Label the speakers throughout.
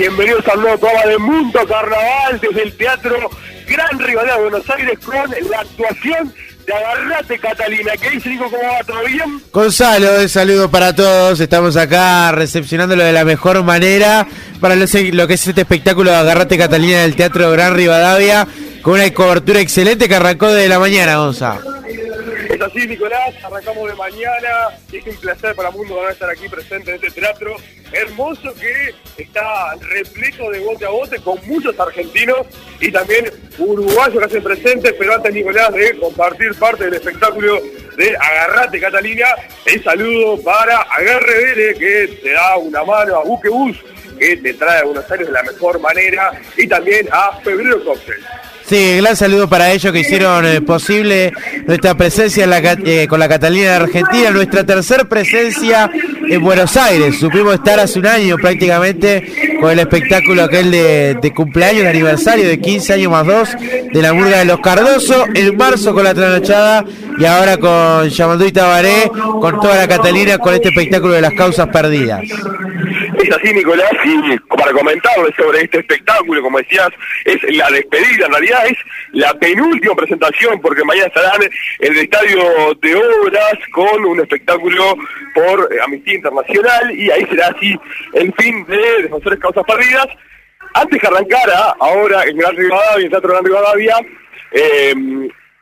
Speaker 1: Bienvenidos al nuevo programa de Mundo Carnaval desde el Teatro Gran Rivadavia de Buenos Aires con la actuación de Agarrate Catalina. ¿Qué dice Nico? ¿Cómo va? ¿Todo bien?
Speaker 2: Gonzalo, un saludo para todos. Estamos acá recepcionándolo de la mejor manera para lo, que es este espectáculo de Agarrate Catalina del Teatro Gran Rivadavia con una cobertura excelente que arrancó de la mañana, Gonzalo.
Speaker 1: Es así, Nicolás, arrancamos de mañana. Es un placer para el mundo estar aquí presente en este teatro hermoso que está repleto de bote a bote con muchos argentinos y también uruguayos que hacen presentes. Pero antes, Nicolás, de compartir parte del espectáculo de Agarrate Catalina, el saludo para Agarre que te da una mano a Buquebus, que te trae a Buenos Aires de la mejor manera, y también a Febrero Cocktail.
Speaker 2: Sí, gran saludo para ellos que hicieron eh, posible nuestra presencia eh, con la Catalina de Argentina, nuestra tercera presencia en Buenos Aires. Supimos estar hace un año prácticamente con el espectáculo aquel de, cumpleaños, de aniversario de 15 años más 2 de la Murga de los Cardoso, en marzo con la trasnochada y ahora con Yamandú y Tabaré, con toda la Catalina, con este espectáculo de las causas perdidas.
Speaker 1: Es así, Nicolás, y para comentarles sobre este espectáculo, como decías, es la despedida, en realidad es la penúltima presentación, porque mañana estarán en el Estadio de Obras con un espectáculo por Amnistía Internacional, y ahí será así el fin de Defensores Causas Perdidas. Antes que arrancara, ahora en Gran Rivadavia, en Teatro Gran Rivadavia, eh,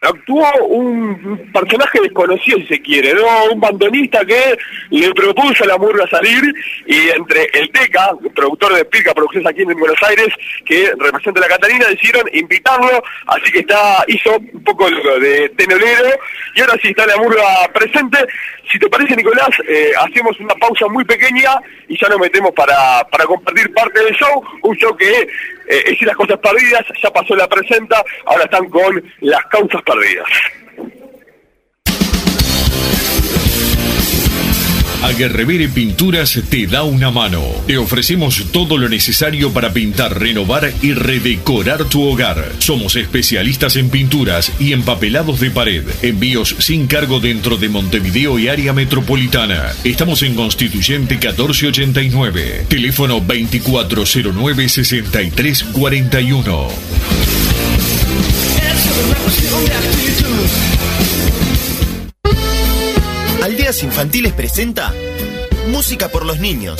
Speaker 1: actuó un personaje desconocido, si se quiere, ¿no? Un bandonista que le propuso a la murga salir y entre el Teca, productor de Pirca Producciones aquí en Buenos Aires, que representa a la Catalina, decidieron invitarlo, así que está hizo un poco de tenolero y ahora sí está la murga presente. Si te parece, Nicolás, eh, hacemos una pausa muy pequeña y ya nos metemos para, para compartir parte del show, un show que eh, es las cosas perdidas, ya pasó la presenta, ahora están con las causas perdidas.
Speaker 3: Aguerrevere Pinturas te da una mano. Te ofrecemos todo lo necesario para pintar, renovar y redecorar tu hogar. Somos especialistas en pinturas y empapelados de pared. Envíos sin cargo dentro de Montevideo y área metropolitana. Estamos en Constituyente 1489. Teléfono 2409-6341.
Speaker 4: Aldeas Infantiles presenta Música por los Niños.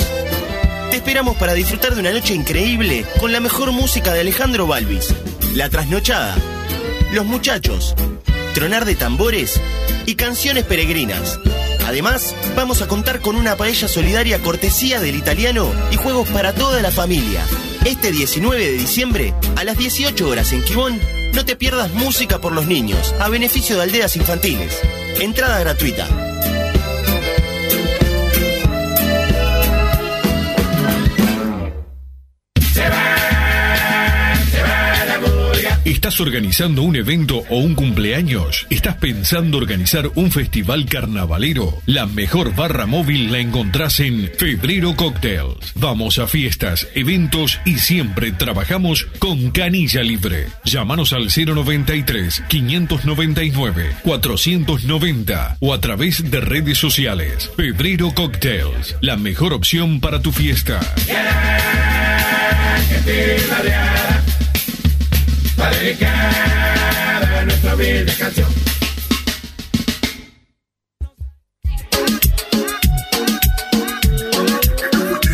Speaker 4: Te esperamos para disfrutar de una noche increíble con la mejor música de Alejandro Balvis, La Trasnochada, Los Muchachos, Tronar de Tambores y Canciones Peregrinas. Además, vamos a contar con una paella solidaria cortesía del italiano y juegos para toda la familia. Este 19 de diciembre, a las 18 horas en Quibón, no te pierdas música por los niños, a beneficio de aldeas infantiles. Entrada gratuita.
Speaker 3: ¿Estás organizando un evento o un cumpleaños? ¿Estás pensando organizar un festival carnavalero? La mejor barra móvil la encontrás en Febrero Cocktails. Vamos a fiestas, eventos y siempre trabajamos con canilla libre. Llámanos al 093 599 490 o a través de redes sociales. Febrero Cocktails, la mejor opción para tu fiesta para dedicar a nuestra bella canción.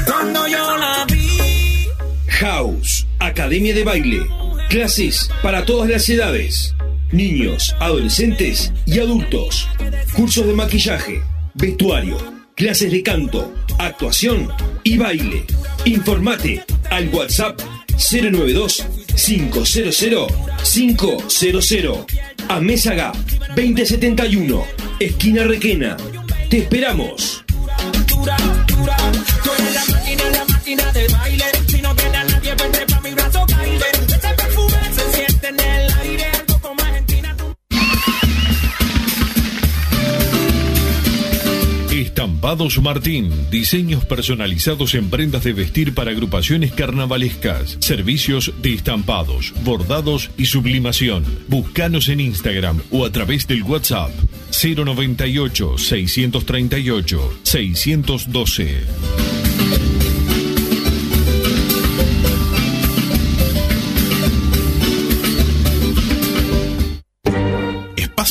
Speaker 5: Cuando yo la vi.
Speaker 6: House, Academia de Baile. Clases para todas las edades. niños, adolescentes y adultos. Cursos de maquillaje, vestuario, clases de canto, actuación y baile. Informate al WhatsApp 092 500 500 a Mésaga 2071, esquina Requena. Te esperamos.
Speaker 5: Tú eres la máquina, la máquina de baile. Si no tiene a nadie, vente
Speaker 3: Estampados Martín, diseños personalizados en prendas de vestir para agrupaciones carnavalescas, servicios de estampados, bordados y sublimación. Búscanos en Instagram o a través del WhatsApp 098 638 612.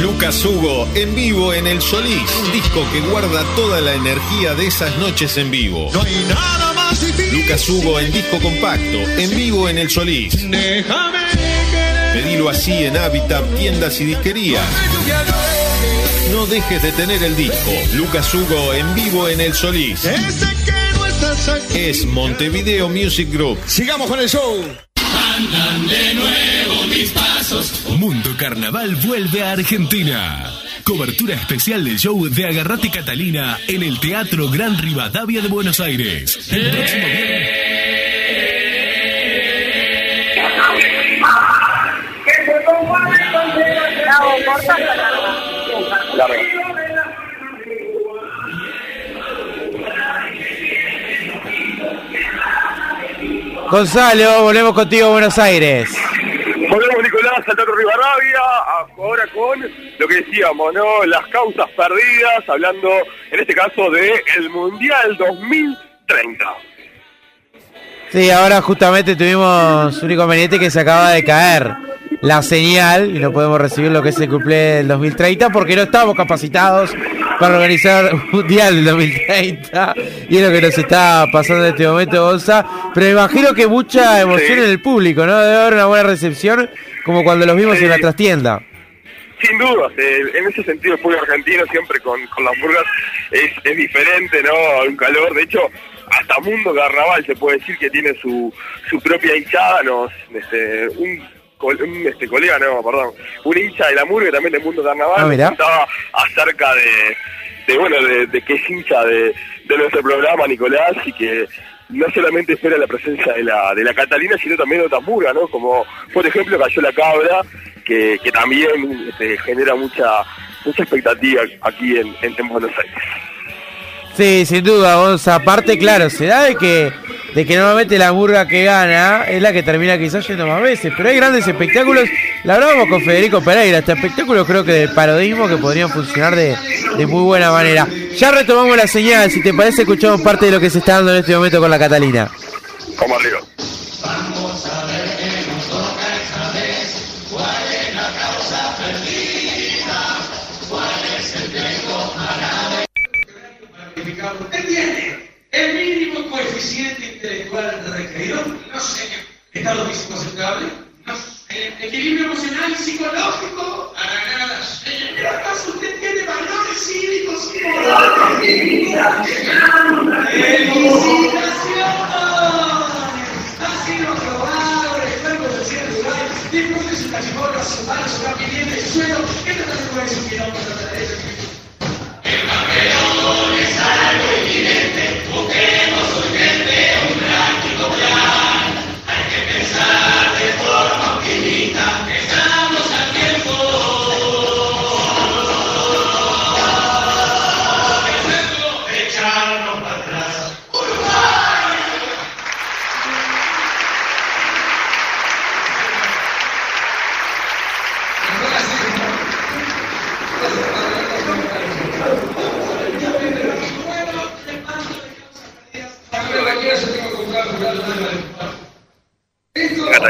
Speaker 7: Lucas Hugo en vivo en el Solís, un disco que guarda toda la energía de esas noches en vivo.
Speaker 8: No hay nada más difícil.
Speaker 7: Lucas Hugo en disco compacto, en vivo en el Solís.
Speaker 8: Déjame querer.
Speaker 7: Pedilo así en Habitat, tiendas y disquerías. No dejes de tener el disco. Lucas Hugo en vivo en el Solís. Es Montevideo Music Group.
Speaker 8: Sigamos con el show.
Speaker 9: Mundo Carnaval vuelve a Argentina. Cobertura especial del show de Agarrate Catalina en el Teatro Gran Rivadavia de Buenos Aires. El próximo viernes.
Speaker 2: Gonzalo, volvemos contigo a Buenos Aires.
Speaker 1: Volvemos Nicolás al Teatro Rivadavia, a- ahora con lo que decíamos, ¿no? Las causas perdidas, hablando en este caso de el Mundial 2030.
Speaker 2: Sí, ahora justamente tuvimos un inconveniente que se acaba de caer la señal y no podemos recibir lo que es el cumple del 2030 porque no estamos capacitados para organizar un mundial del 2030 y es lo que nos está pasando en este momento, Gonza. Pero me imagino que mucha emoción
Speaker 1: Sí.
Speaker 2: en el público, ¿no? Debe haber una buena recepción como cuando los vimos
Speaker 1: Sí.
Speaker 2: en la trastienda.
Speaker 1: Sin dudas, eh, en ese sentido el pueblo argentino siempre con, con las burgas es, es diferente, ¿no? Hay un calor, de hecho, hasta Mundo Carnaval se puede decir que tiene su, su propia hinchada, nos, este, un, col- un, este, colega, no, perdón, un hincha de la murga también de Mundo Carnaval,
Speaker 2: Ah,
Speaker 1: contaba acerca de, de bueno, de, de que es hincha de, de nuestro programa, Nicolás, y que no solamente espera la presencia de la, de la Catalina, sino también de otras murgas, ¿no? Como, por ejemplo, Cayó la Cabra, que, que también este, genera mucha mucha expectativa aquí en, en, en Buenos Aires.
Speaker 2: Sí, sin duda. Aparte, claro, se da de que, de que normalmente la burga que gana es la que termina quizás yendo más veces. Pero hay grandes espectáculos. La hablábamos con Federico Pereira. Este espectáculo creo que de parodismo que podrían funcionar de, de muy buena manera. Ya retomamos la señal. Si te parece, escuchamos parte de lo que se está dando en este momento con la Catalina.
Speaker 1: Como arriba.
Speaker 10: El mínimo coeficiente intelectual requerido, no sé, estado físico aceptable, no equilibrio emocional y psicológico, para nada, señor. Pero acaso usted tiene valor
Speaker 11: Ha sido aprobado el experto del cielo de Uruguay. Disfrute su su mano, su su suelo. Un kilómetro de la derecha.
Speaker 1: Catalina.
Speaker 5: La verdad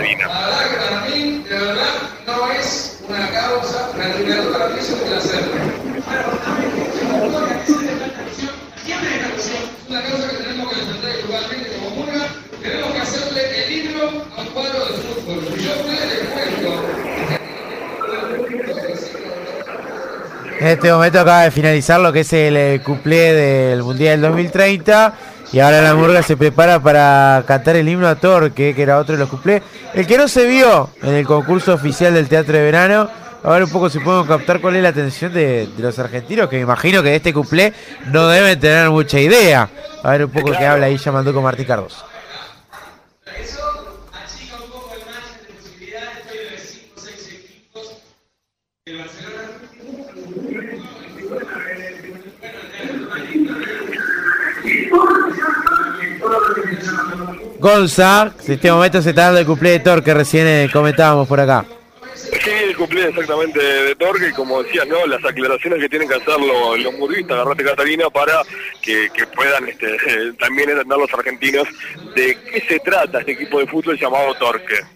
Speaker 5: que para mí, de verdad, no es una causa, una realidad para mí es un placer. Es una causa que tenemos que defender globalmente como Murga. Tenemos que hacerle el himno a un cuadro de fútbol. Y yo fui les cuento.
Speaker 2: En este momento acaba de finalizar lo que es el eh, cuplé del Mundial del 2030 y ahora la murga se prepara para cantar el himno a Torque, que era otro de los cuplés. El que no se vio en el concurso oficial del Teatro de Verano, a ver un poco si podemos captar cuál es la atención de, de los argentinos, que me imagino que de este cuplé no deben tener mucha idea. A ver un poco qué habla ahí llamando con Martín Cardoso.
Speaker 11: Eso achica un poco el margen de posibilidades. Estoy de 5 o 6 equipos del Barcelona.
Speaker 2: Gonza, en este momento se está dando el cuplé de Torque, recién eh, comentábamos por acá.
Speaker 1: Sí, el cumpleaños exactamente de Torque y como decías, ¿no? Las aclaraciones que tienen que hacer los, los murguistas, agarrate Catalina, para que, que puedan este, también entender los argentinos de qué se trata este equipo de fútbol llamado Torque.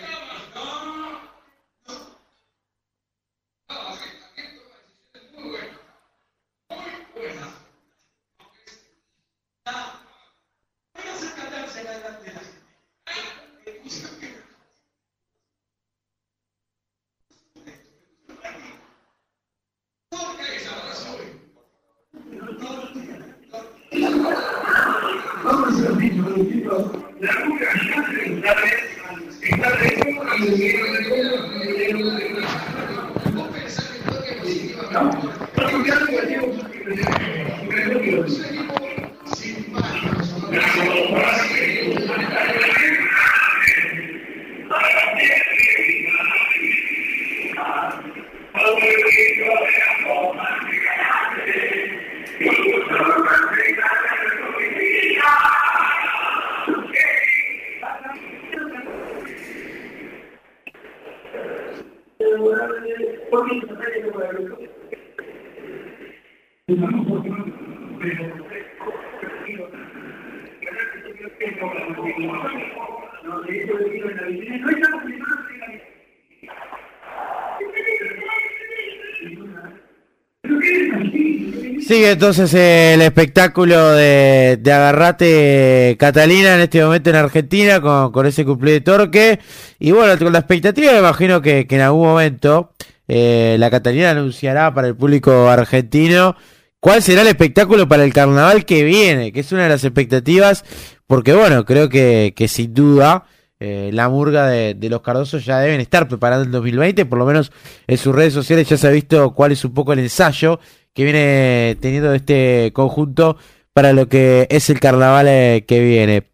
Speaker 2: Sigue entonces el espectáculo de, de Agarrate Catalina en este momento en Argentina con, ese cumple de Torque. Y bueno, con la expectativa me imagino que, en algún momento eh, la Catalina anunciará para el público argentino cuál será el espectáculo para el carnaval que viene, que es una de las expectativas, porque bueno, creo que, que sin duda eh, la murga de, de los Cardosos ya deben estar preparando el 2020, por lo menos en sus redes sociales ya se ha visto cuál es un poco el ensayo que viene teniendo este conjunto para lo que es el carnaval eh, que viene.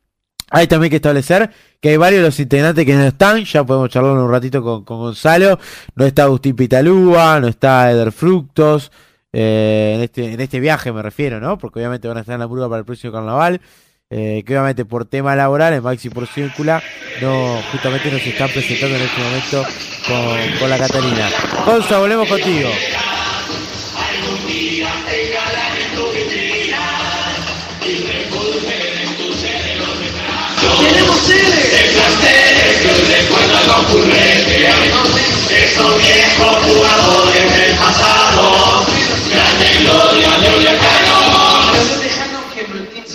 Speaker 2: Hay también que establecer que hay varios de los integrantes que no están, ya podemos charlar un ratito con, con Gonzalo, no está Agustín Pitalúa, no está Eder Fructos, eh, en, este, en este viaje me refiero, ¿no? Porque obviamente van a estar en la murga para el próximo carnaval, eh, que obviamente por tema laboral, en Maxi por Círcula, no, justamente nos están presentando en este momento con, con la Catalina. Gonza, volvemos contigo.
Speaker 10: Tenemos seres. Tenemos seres que hoy recuerdan la ocurrencia. Esos viejos jugadores del pasado. Grande gloria, gloria cañón.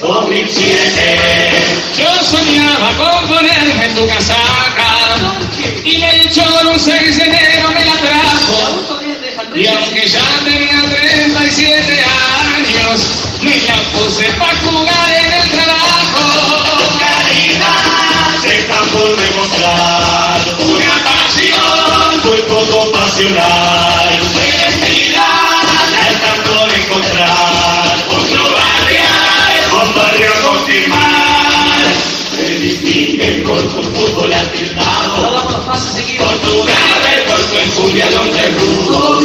Speaker 10: 2007.
Speaker 5: Yo soñaba con ponerme en tu casaca. Y el choro un 6 de enero me la trajo. Y aunque ya tenía 37 años, me la puse para jugar.
Speaker 10: Pasional. Felicidad están por encontrar otro barrio, un barrio a confirmar. Se distinguen por su fútbol alternado, por tu grave, por tu enjundia donde rudo,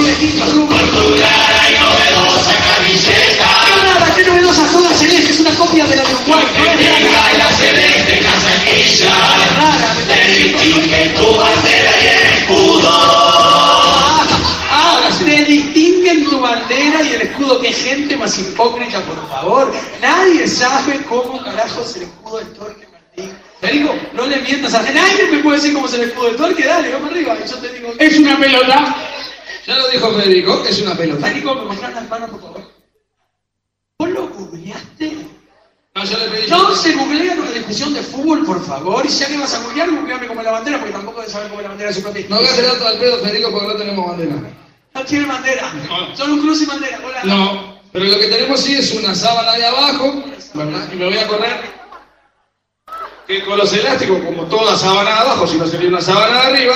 Speaker 10: por tu clara y novedosa camiseta.
Speaker 11: Nada, qué novedosa toda celeste, es una copia de la de Uruguay.
Speaker 10: Venga la celeste casaquilla, te distingue tu bandera y
Speaker 11: bandera y el escudo. Qué gente más hipócrita, por favor. Nadie sabe cómo carajo es el escudo del Torque Martín. Federico, no le mientas a nadie me puede decir cómo es el escudo del Torque. Dale, vamos arriba. Y yo te digo,
Speaker 5: Es una pelota. Ya lo dijo Federico, es una pelota.
Speaker 11: Federico, me mostrás las manos, por favor. ¿Vos lo googleaste?
Speaker 5: No, yo le pedí.
Speaker 11: No se googlean una discusión de fútbol, por favor. Y si ya que vas a googlear, googleame como la bandera, porque tampoco de saber cómo es la bandera de su país.
Speaker 5: No gastes datos al pedo, Federico, porque no tenemos bandera.
Speaker 11: No tiene bandera. Solo un cruz y bandera. Hola.
Speaker 5: No, pero lo que tenemos sí es una sábana de abajo, ¿verdad? Y me voy a correr que con los elásticos, como toda sábana de abajo, si no sería una sábana de arriba,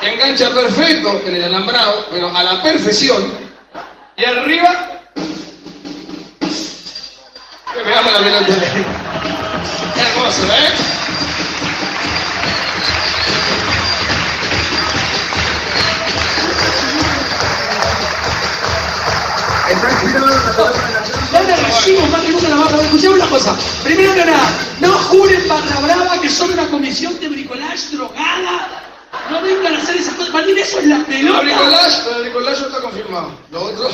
Speaker 5: engancha perfecto en el alambrado, pero a la perfección, y arriba, que veamos la pelota. Hermoso, ¿eh?
Speaker 11: Escuchemos una cosa. Primero que nada, no juren barra brava que son una comisión de bricolage drogada. No vengan a hacer esas cosas. Para eso es la
Speaker 5: El
Speaker 11: pelota.
Speaker 5: bricolage, el bricolage está confirmado. Lo otro,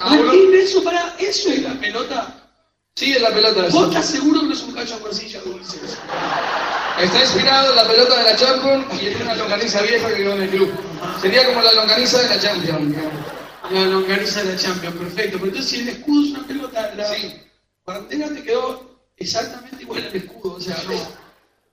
Speaker 11: Martín, eso para eso es la pelota.
Speaker 5: sí es la pelota
Speaker 11: ¿Vos estás seguro que no es un cacho de morcilla dulce?
Speaker 5: Está inspirado en la pelota de la Champions y en una longaniza vieja que quedó en el club. Sería como la longaniza de la Champions.
Speaker 11: La longaniza de la Champions, perfecto. Pero entonces si el escudo es una pelota, la bandera te quedó exactamente igual al escudo. O sea, no.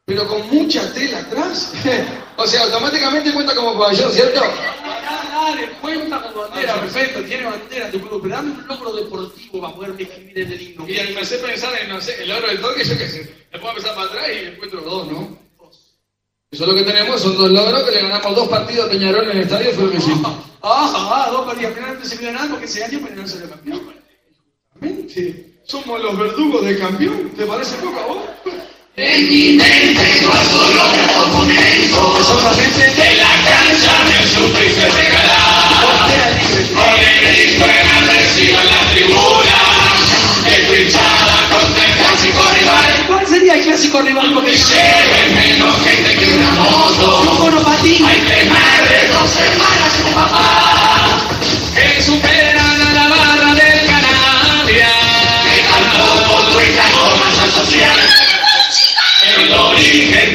Speaker 5: Pero con mucha tela atrás. o sea, automáticamente cuenta como pabellón, ¿cierto?
Speaker 11: Dale, cuenta como bandera, perfecto, tiene bandera tu club, pero dame un logro deportivo para poder escribir en el himno.
Speaker 5: Y me hace pensar en, no sé, el oro del toque, yo qué sé. Le puedo empezar para atrás y encuentro dos, ¿no? Eso es lo que tenemos, son dos logros que le ganamos dos partidos a Peñarol en el estadio, fue lo que hicimos.
Speaker 11: Ah, ah, dos partidos, finalmente se vio nada porque ese año Peñarol salió campeón.
Speaker 5: Justamente, somos los verdugos del campeón, ¿te parece poco a vos?
Speaker 10: Sentimientos, cuando los documentos, de la cancha me supiste regalar. Con el grito enardecido en la el clásico rival?
Speaker 11: Porque
Speaker 10: Lleven menos gente que una moto.
Speaker 11: un monopatín.
Speaker 10: Hay que madre, dos hermanas y un papá.
Speaker 5: Que superan a la barra del Canabria.
Speaker 10: Que tampoco cuenta con masa social. El origen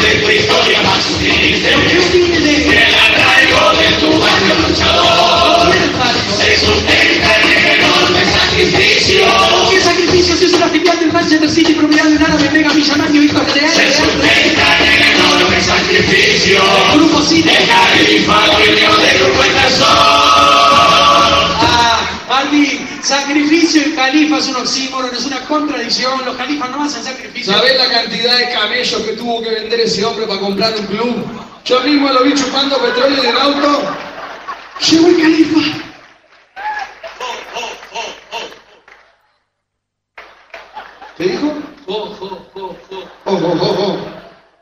Speaker 11: filial del Manchester City propiedad de un árabe mega millonario hijo de
Speaker 10: Se sustenta en el enorme sacrificio.
Speaker 11: Grupo City.
Speaker 10: El califa dueño del grupo Intersol.
Speaker 11: Ah, Albi, sacrificio y califa es un oxímoron, es una contradicción. Los califas no hacen sacrificio.
Speaker 5: ¿Sabés la cantidad de camellos que tuvo que vender ese hombre para comprar un club? Yo mismo lo vi chupando petróleo en el auto.
Speaker 11: Llegó el califa.
Speaker 5: ¿Qué dijo?
Speaker 11: Oh, oh, oh, oh.
Speaker 5: Ojo, ojo, ojo.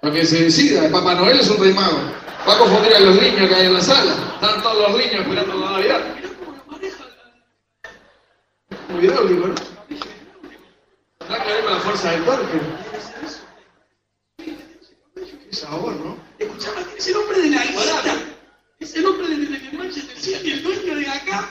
Speaker 5: Lo que se decida, Papá Noel es un rey mago. Va a confundir a los niños que hay en la sala. Están todos los niños esperando la Navidad. Muy hidráulico, ¿no? Habrá que ver con la fuerza del torque. Qué sabor, ¿no?
Speaker 11: Escuchame, es el hombre de la guita. Es el hombre de, de, de Manchester City, el dueño de acá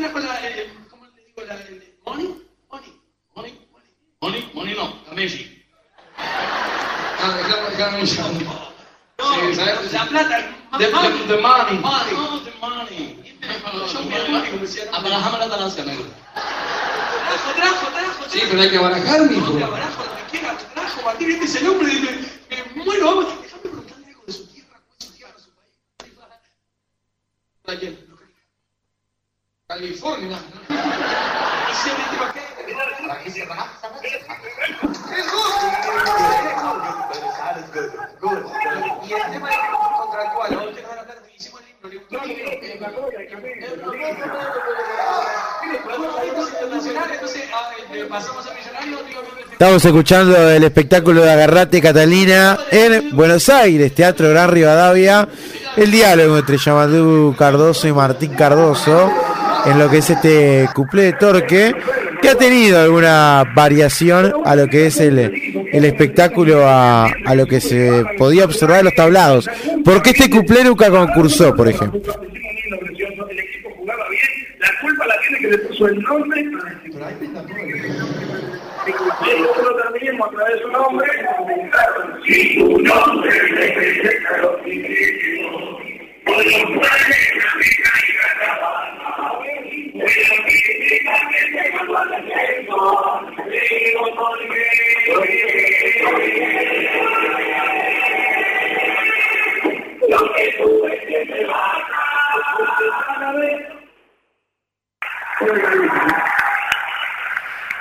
Speaker 11: la, eh, eh, ¿cómo le digo? La,
Speaker 5: eh,
Speaker 11: money, money, money, money, money, money no, Camelli. Ah, déjame, déjame un. No, sí, la plata, the, money. The, money. money. No, the money. Ah,
Speaker 5: Abarajame la talancia, negro.
Speaker 11: Trajo, trajo, trajo.
Speaker 5: Sí, pero hay que barajar,
Speaker 11: mi hijo. No, barajo, tranquila, trajo, Martín, este es el hombre, me muero, vamos
Speaker 2: Estamos escuchando el espectáculo de Agarrate Catalina en Buenos Aires, Teatro Gran Rivadavia. El diálogo entre Yamadú Cardoso y Martín Cardoso en lo que es este cuplé de Torque, que ha tenido alguna variación a lo que es el, el espectáculo, a, a lo que se podía observar en los tablados. ¿Por qué este cuplé nunca concursó, por ejemplo?
Speaker 1: El equipo jugaba bien, la culpa la tiene que le puso el nombre. Nosotros terminemos a través de su nombre. Si tu nombre representa los por los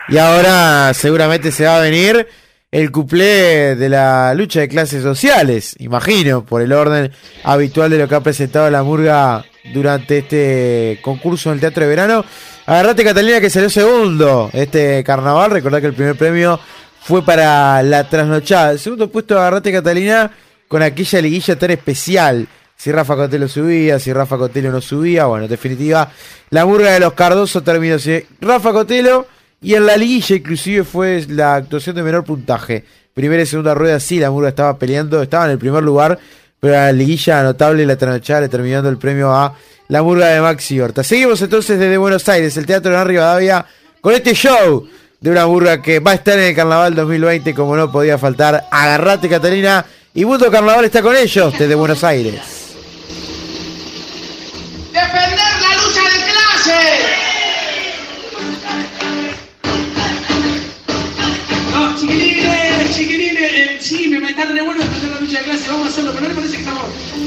Speaker 1: y
Speaker 2: ahora seguramente se va a venir el cuplé de la lucha de clases sociales, imagino, por el orden habitual de lo que ha presentado la murga durante este concurso en el Teatro de Verano. Agarrate Catalina que salió segundo este carnaval, recordad que el primer premio fue para la trasnochada. Segundo puesto Agarrate Catalina con aquella liguilla tan especial. Si Rafa Cotelo subía, si Rafa Cotelo no subía, bueno, en definitiva, la murga de los Cardoso terminó así. Rafa Cotelo y en la liguilla inclusive fue la actuación de menor puntaje. Primera y segunda rueda sí, la murga estaba peleando, estaba en el primer lugar, pero la liguilla notable la trasnochada le terminando el premio a la murga de Maxi Horta. Seguimos entonces desde Buenos Aires, el Teatro de Rivadavia, con este show de una murga que va a estar en el Carnaval 2020, como no podía faltar. Agarrate Catalina y Mundo Carnaval está con ellos desde Buenos Aires.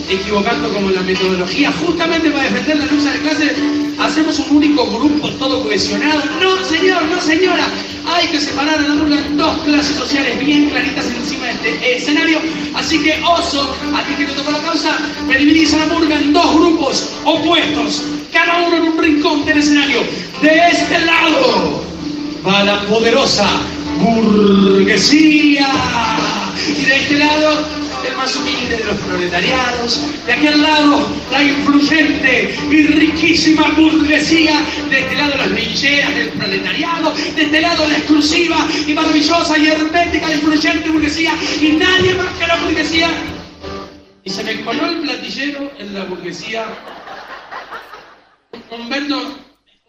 Speaker 11: Equivocando como la metodología. Justamente para defender la lucha de clase, hacemos un único grupo todo cohesionado. No, señor, no, señora. Hay que separar a en dos clases sociales bien claritas encima de este escenario. Así que, oso, a ti que te tocó la causa, me dividís a la murga en dos grupos opuestos, cada uno en un rincón del escenario. De este lado va la poderosa burguesía. Y de este lado, el más humilde de los proletariados. De aquel lado, la influyente y riquísima burguesía. De este lado, las lincheras del proletariado. De este lado, la exclusiva y maravillosa y hermética y influyente burguesía. Y nadie más que la burguesía. Y se me coló el platillero en la burguesía. Humberto,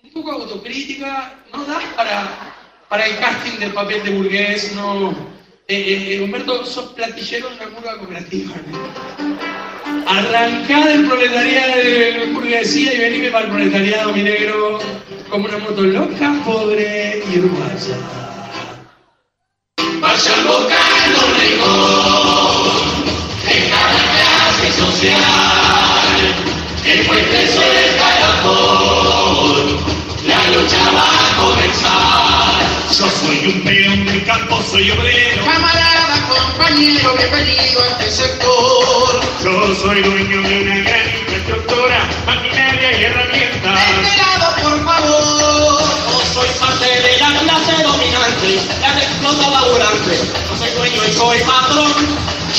Speaker 11: un poco autocrítica, no das para, para el casting del papel de burgués, no. Eh, eh, Humberto, sos platillero en una murga cooperativa. ¿no? Arrancá del proletariado de burguesía y venime para el proletariado, mi negro, como una moto loca, pobre y uruguaya.
Speaker 5: Vayan buscando rincón en cada clase social. El puente sobre el caracol, la lucha va a comenzar.
Speaker 10: Yo soy un peón del campo, soy obrero.
Speaker 5: Camarada, compañero, bienvenido a este sector.
Speaker 10: Yo soy dueño de una gran infraestructura, maquinaria y herramientas.
Speaker 5: De lado, por favor. No soy parte de la clase dominante, la que explota laburante. No soy dueño y soy patrón.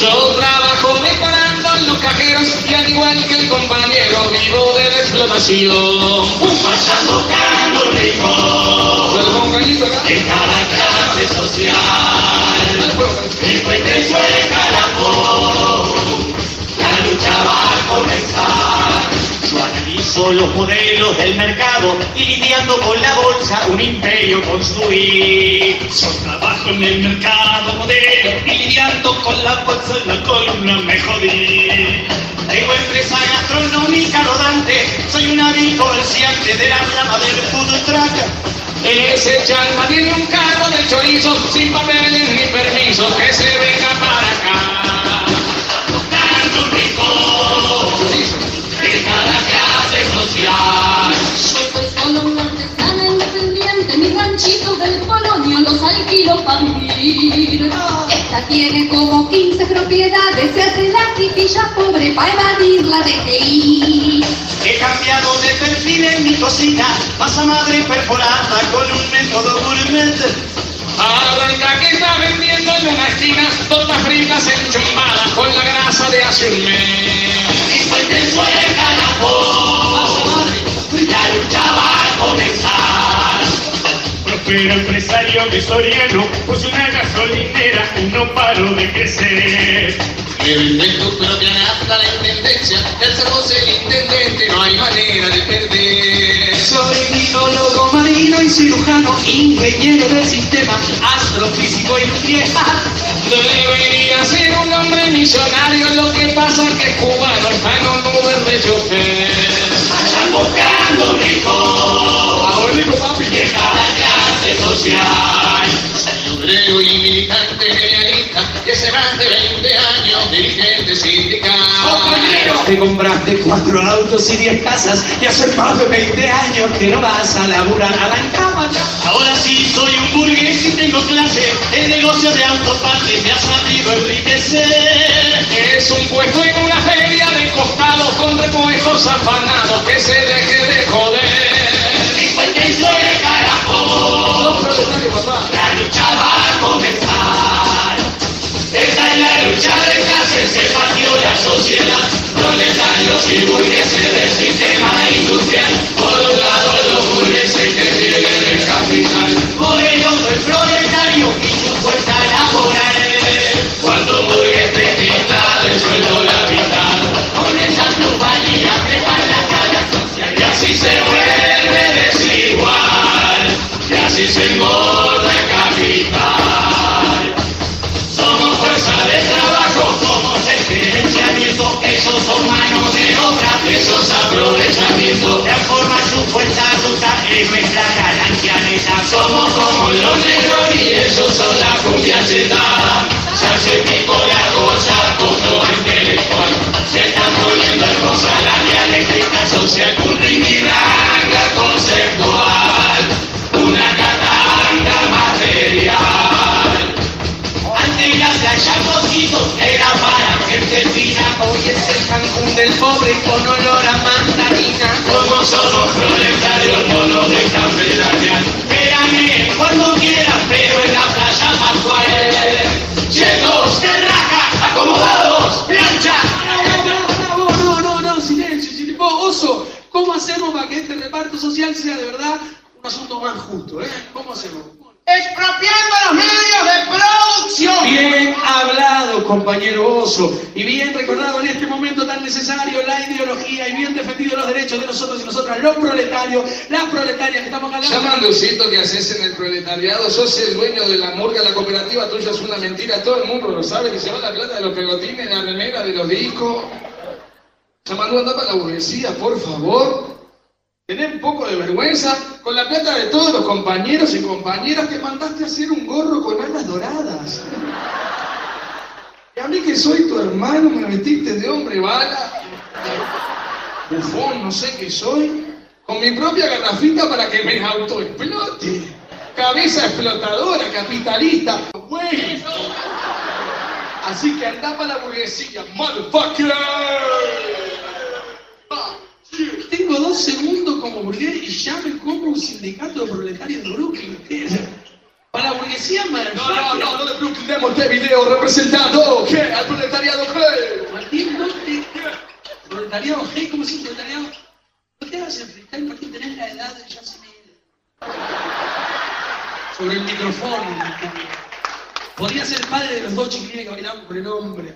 Speaker 5: Yo trabajo decorando en los cajeros y al igual que el compañero vivo de la explotación.
Speaker 10: Vayan buscando un rincón en cada clase social. El puente sobre el caracol, la lucha va a comenzar.
Speaker 5: Yo analizo
Speaker 10: los modelos del mercado y lidiando con la bolsa un imperio construir. Son trabajo en el mercado modelo y lidiando con la bolsa en la columna me jodí. Tengo empresa gastronómica rodante, soy un comerciante de la rama del food truck.
Speaker 5: En ese chalma tiene un carro de chorizo sin papeles ni permisos que se venga para acá.
Speaker 10: Un rincón de cada clase social.
Speaker 12: Soy una artesana independiente, mis ranchitos del Polonio los alquilo para vivir. Esta tiene como 15 propiedades, se hace la chiquilla pobre para evadir la DGI.
Speaker 10: He cambiado de perfil en mi cocina, masa madre perforada con un método gourmet.
Speaker 5: Ahora que está vendiendo en una esquina tortas fritas enchumbadas con la grasa de hace un mes.
Speaker 10: Mi fuente sueca la voz, la lucha va a comenzar. Prospero empresario visoriano, pues una gasolinera no paro de crecer.
Speaker 5: Me venden tu propia nafta la intendencia, el ser vos el intendente, no hay manera de perder.
Speaker 11: Soy biólogo marino y cirujano, ingeniero del sistema, astrofísico y nuclear.
Speaker 5: Debería ser un hombre millonario, lo que pasa que es cubano, está en un Uber de chofer.
Speaker 10: Vayan buscando un rincón
Speaker 5: papi.
Speaker 10: de cada clase social.
Speaker 5: Obrero y militante realista, que hace más de 20 años dirigente sindical.
Speaker 11: Te compraste cuatro autos y diez casas y hace más de 20 años que no vas a laburar a la cama.
Speaker 10: Ahora sí soy un burgués y tengo clase. El negocio de autopartes me ha sabido enriquecer.
Speaker 5: Es un puesto en una feria de costados con repuestos afanados que se deje de joder.
Speaker 10: Mi La lucha va a comenzar. Esta es la lucha de clases, se partió la sociedad. Proletarios y burgueses del sistema industrial. El capital. Somos fuerza de trabajo, somos el gerenciamiento, esos son manos de obra, esos aprovechamiento, transforma su fuerza bruta en nuestra ganancia neta. Somos como los negros y ellos son la cumbia chetada. Ya se picó la cosa con lo intelectual, se están poniendo hermosa la dialéctica social, un ringiranga es el Cancún del pobre con olor a mandarina. Como somos proletarios no nos dejan pedalear. Espérame cuando quieras, pero en la playa Pascual. Llenos de raja, acomodados, plancha.
Speaker 11: No, no, no, no, silencio. Vos, Oso, ¿cómo hacemos para que este reparto social sea de verdad un asunto más justo? ¿eh? ¿Cómo hacemos?
Speaker 13: Expropiando los medios de producción.
Speaker 11: Bien hablado, compañero Oso, y bien recordado en este momento tan necesario la ideología y bien defendido los derechos de nosotros y nosotras, los proletarios, las proletarias que estamos hablando.
Speaker 5: Llama Lucito que haces en el proletariado, sos el dueño de la murga, la cooperativa tuya es una mentira, todo el mundo lo sabe, que se va la plata de los pegotines, la remera, de los discos. Llamando anda para la burguesía, por favor. Tenés un poco de vergüenza con la plata de todos los compañeros y compañeras que mandaste a hacer un gorro con alas doradas. Y a mí que soy tu hermano me metiste de hombre bala, bufón, no sé qué soy, con mi propia garrafita para que me autoexplote. Cabeza explotadora, capitalista, güey. Así que anda para la burguesía, motherfucker.
Speaker 11: Tengo dos segundos como burgués y ya me como un sindicato de proletarios de Brooklyn. Para la burguesía,
Speaker 5: No, no, no, no de Brooklyn de Montevideo representando, ¿qué? Al proletariado, ¿qué?
Speaker 11: Martín, no te... Proletariado, hey, ¿cómo dice proletariado? No te hagas freestyle, Martín, tenés la edad de Yacimil. Sobre el micrófono. Podría ser el padre de los dos chiquilines que bailaban por el hombre.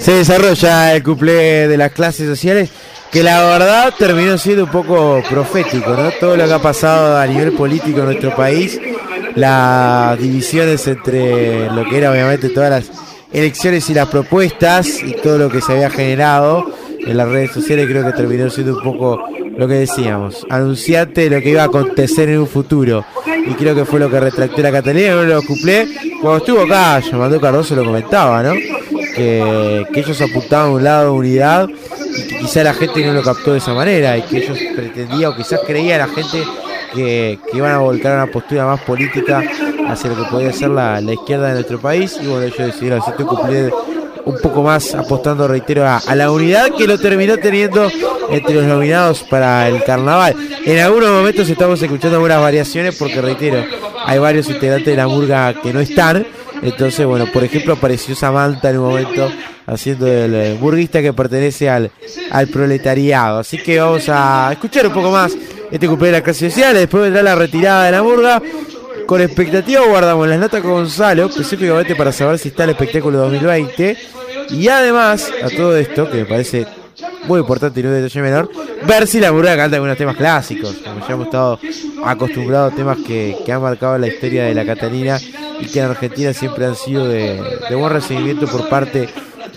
Speaker 2: Se desarrolla el cuplé de las clases sociales que la verdad terminó siendo un poco profético, ¿no? Todo lo que ha pasado a nivel político en nuestro país, las divisiones entre lo que era obviamente todas las elecciones y las propuestas y todo lo que se había generado en las redes sociales creo que terminó siendo un poco lo que decíamos, anunciante de lo que iba a acontecer en un futuro. Y creo que fue lo que retractó la Catalina, no lo cuplé. Cuando estuvo acá, llamando Cardoso lo comentaba, ¿no? Que, ellos apuntaban a un lado de unidad y que quizá la gente no lo captó de esa manera y que ellos pretendían o quizás creía la gente que, iban a volcar a una postura más política hacia lo que podía ser la, izquierda de nuestro país y bueno ellos decidieron hacer este cuplé un poco más apostando, reitero, a, la unidad que lo terminó teniendo entre los nominados para el carnaval. En algunos momentos estamos escuchando algunas variaciones porque, reitero, hay varios integrantes de la murga que no están. Entonces, bueno, por ejemplo, apareció Samantha en un momento haciendo el eh, burguista que pertenece al, al proletariado. Así que vamos a escuchar un poco más este cumpleaños de las clases sociales. Después vendrá la retirada de la murga. Con expectativa guardamos las notas con Gonzalo, específicamente para saber si está el espectáculo 2020. Y además, a todo esto, que me parece muy importante y no de detalle menor, ver si la murga canta algunos temas clásicos, como ya hemos estado acostumbrados a temas que, que han marcado la historia de la Catalina y que en Argentina siempre han sido de, buen recibimiento por parte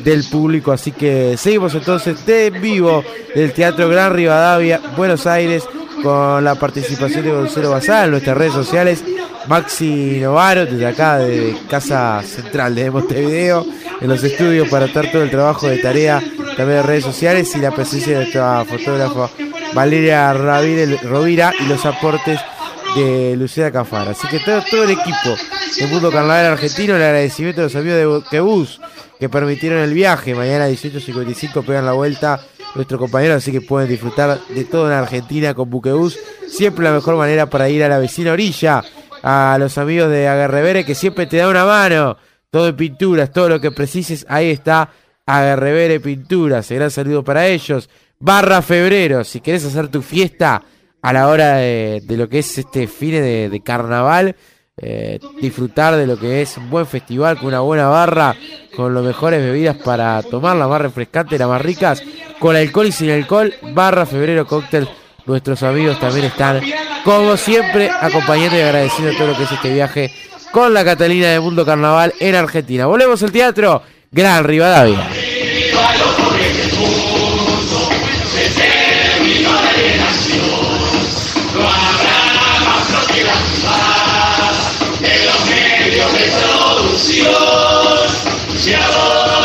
Speaker 2: del público. Así que seguimos entonces de vivo del Teatro Gran Rivadavia, Buenos Aires, con la participación de Gonzalo Basal en nuestras redes sociales. Maxi Novaro, desde acá de Casa Central de Montevideo, en los estudios para estar todo el trabajo de tarea también de redes sociales y la presencia de nuestra fotógrafa Valeria Rovira y los aportes de Lucía Cafara. Así que todo, el equipo del mundo carnaval argentino, el agradecimiento a los amigos de Buquebus que permitieron el viaje. Mañana 18.55 pegan la vuelta nuestro compañero, así que pueden disfrutar de todo en Argentina con Buquebus. Siempre la mejor manera para ir a la vecina orilla. A los amigos de Agarrevere que siempre te da una mano. Todo en pinturas, todo lo que precises, ahí está Agarrevere Pinturas. Gran saludo para ellos. Barra Febrero, si querés hacer tu fiesta a la hora de, lo que es este fin de, de carnaval, eh, disfrutar de lo que es un buen festival con una buena barra, con las mejores bebidas para tomar, las más refrescantes, las más ricas, con alcohol y sin alcohol, barra Febrero Cóctel. Nuestros amigos también están, como siempre, acompañando y agradeciendo todo lo que es este viaje con la Catalina de Mundo Carnaval en Argentina. Volvemos al teatro, Gran Rivadavia.
Speaker 10: Abolirá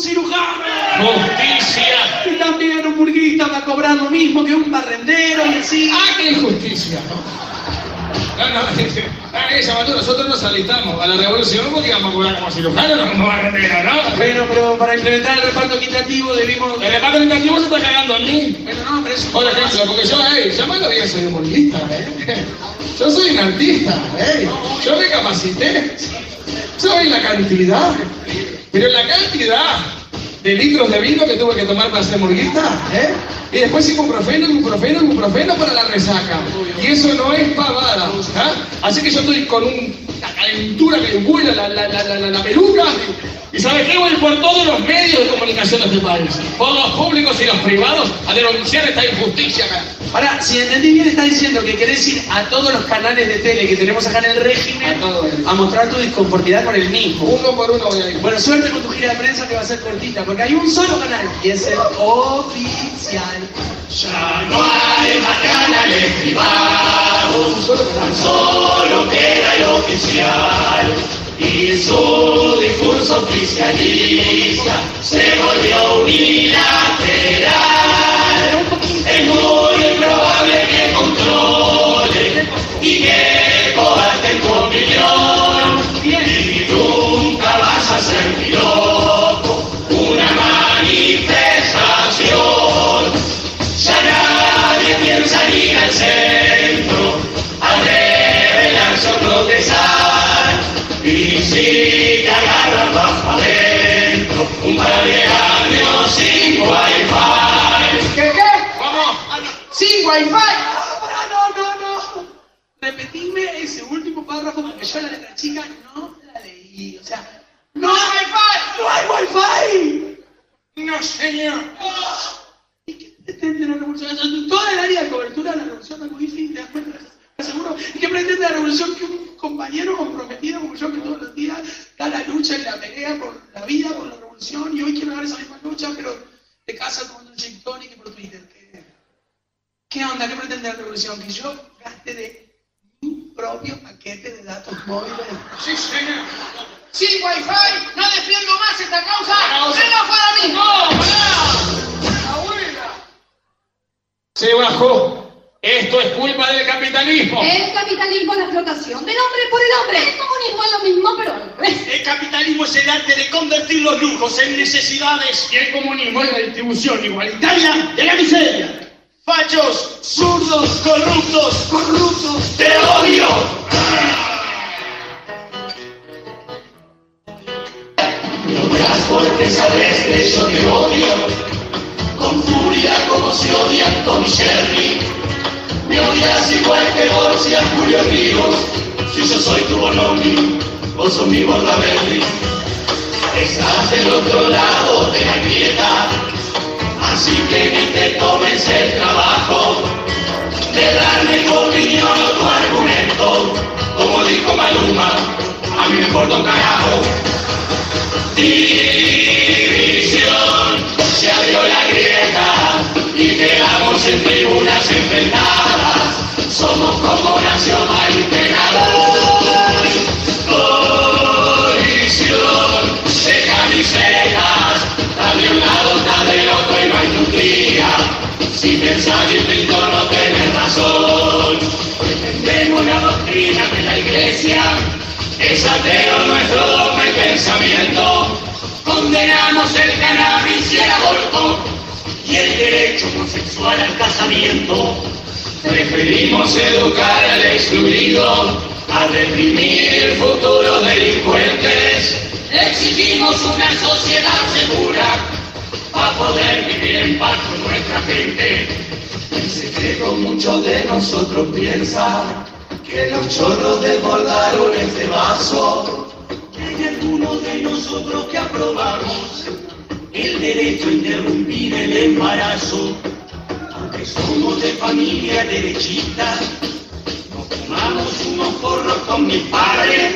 Speaker 11: cirujano.
Speaker 8: Justicia.
Speaker 11: Y también un burguista va a cobrar lo mismo que un barrendero y así.
Speaker 8: ¡Ah, qué injusticia! No, no, esa batalla, nosotros nos alistamos a la revolución porque vamos a cobrar como cirujanos, no como barrenderos, ¿no?
Speaker 11: Bueno, pero para implementar el reparto equitativo debimos...
Speaker 8: El reparto equitativo se está cagando en mí.
Speaker 11: Pero no, pero eso...
Speaker 8: Por ejemplo, porque yo, hey, yo malo bien soy burguista, ¿eh? Yo soy un artista, ¿eh? Yo me capacité. Soy la cantidad. Pero la cantidad de litros de vino que tuve que tomar para ser burguista, ¿eh? Y después ibuprofeno, ibuprofeno, ibuprofeno para la resaca. Y eso no es pavada. ¿ah? Así que yo estoy con un- una calentura que vuela la, la, la, la, la- la peluca. ¿Y sabes qué? Voy por todos los medios de comunicación de este país. Por los públicos y los privados a denunciar esta injusticia acá.
Speaker 11: Ahora, si entendí bien, está diciendo que querés ir a todos los canales de tele que tenemos acá en el régimen a mostrar tu disconformidad con el mismo.
Speaker 8: Uno por uno voy a ir.
Speaker 11: Bueno, suerte con tu gira de prensa que va a ser cortita, porque hay un solo canal y es el oficial.
Speaker 10: Ya no hay más canales privados. tan solo queda el oficial y su discurso oficialista se volvió unilateral. Es muy probable que controle y que wifi.
Speaker 11: ¿Qué, qué? ¿Cómo? Sin wifi. No, no, no, no. Repetime ese último párrafo porque yo la letra chica no la leí. O sea, no hay wifi. No hay wifi. No, señor. ¿Y qué pretende la revolución? Toda el área de cobertura de la revolución del wifi, ¿te das cuenta? ¿Estás seguro? ¿Y qué pretende la revolución que un compañero comprometido como yo que todos los días da la lucha y la pelea por la vida, por la revolución y hoy quiero dar esa misma lucha, pero de casa tomando un gin tonic y por Twitter? ¿Qué, ¿Qué onda? ¿Qué pretende la revolución? Que yo gaste de mi propio paquete de datos móviles.
Speaker 8: Sí, señor.
Speaker 13: Sin wifi, no defiendo más esta causa. ¡Venga para mí!
Speaker 8: Se bajó. Esto es culpa del capitalismo.
Speaker 12: El capitalismo es la explotación del hombre por el hombre. El comunismo es lo mismo, pero al revés.
Speaker 10: El capitalismo es el arte de convertir los lujos en necesidades.
Speaker 8: Y el comunismo es la distribución igualitaria de la miseria.
Speaker 10: Fachos, zurdos, corruptos, corruptos, te odio. No verás porque sabes que yo te odio. Con furia como se odian Tom y Jerry. Me odias igual que vos y a Julio Ríos. Si yo soy tu Bonomi, vos sos mi Bordaberry. Estás del otro lado de la grieta. Así que ni te tomes el trabajo de darme tu opinión o tu argumento. Si pensás distinto no tenés razón. Defendemos la doctrina de la iglesia, es ateo nuestro dogma y pensamiento. Condenamos el cannabis y el aborto y el derecho homosexual al casamiento. Preferimos educar al excluido, a reprimir futuros delincuentes. Exigimos una sociedad segura para poder vivir en paz con nuestra gente. En secreto muchos de nosotros piensan que los chorros desbordaron este vaso. Que hay algunos de nosotros que aprobamos el derecho a interrumpir el embarazo. Aunque somos de familia derechista, nos fumamos unos porros con mis padres.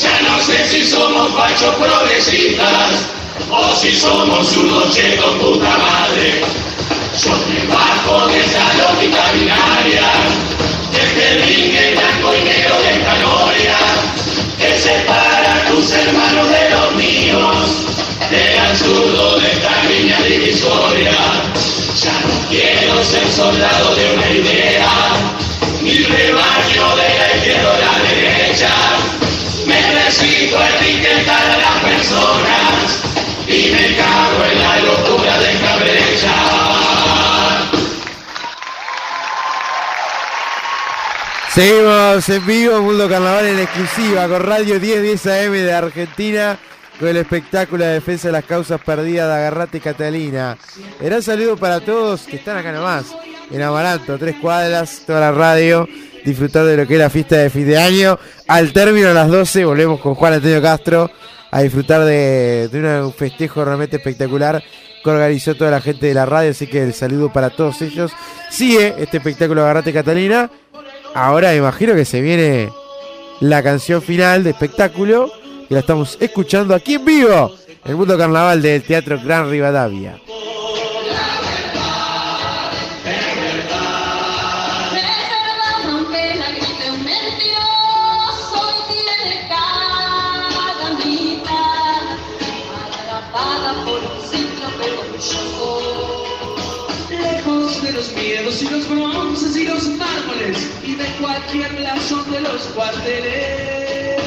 Speaker 10: Ya no sé si somos fachos progresistas o si somos unos chetos puta madre. Yo me bajo de esa lógica binaria, desde el ringue blanco y negro de esta gloria, que separa a tus hermanos de los míos, del absurdo de esta línea divisoria. Ya no quiero ser soldado de una idea, ni rebaño de la izquierda o la derecha. Me a etiquetar a las personas y me cago en la locura de esta.
Speaker 2: Seguimos en vivo, Mundo Carnaval en exclusiva con Radio 1010 AM de Argentina con el espectáculo de defensa de las causas perdidas de Agarrate Catalina. Gran saludo para todos que están acá nomás, en Amaranto, tres cuadras, toda la radio, disfrutar de lo que es la fiesta de fin de año. Al término a las 12 volvemos con Juan Antonio Castro a disfrutar de, un festejo realmente espectacular que organizó toda la gente de la radio, así que el saludo para todos ellos. Sigue este espectáculo Agarrate Catalina. Ahora imagino que se viene la canción final de espectáculo que la estamos escuchando aquí en vivo el mundo carnaval del Teatro Gran Rivadavia.
Speaker 11: Lejos de los miedos y los bronces y los mármoles y de cualquier lazón de los cuarteles.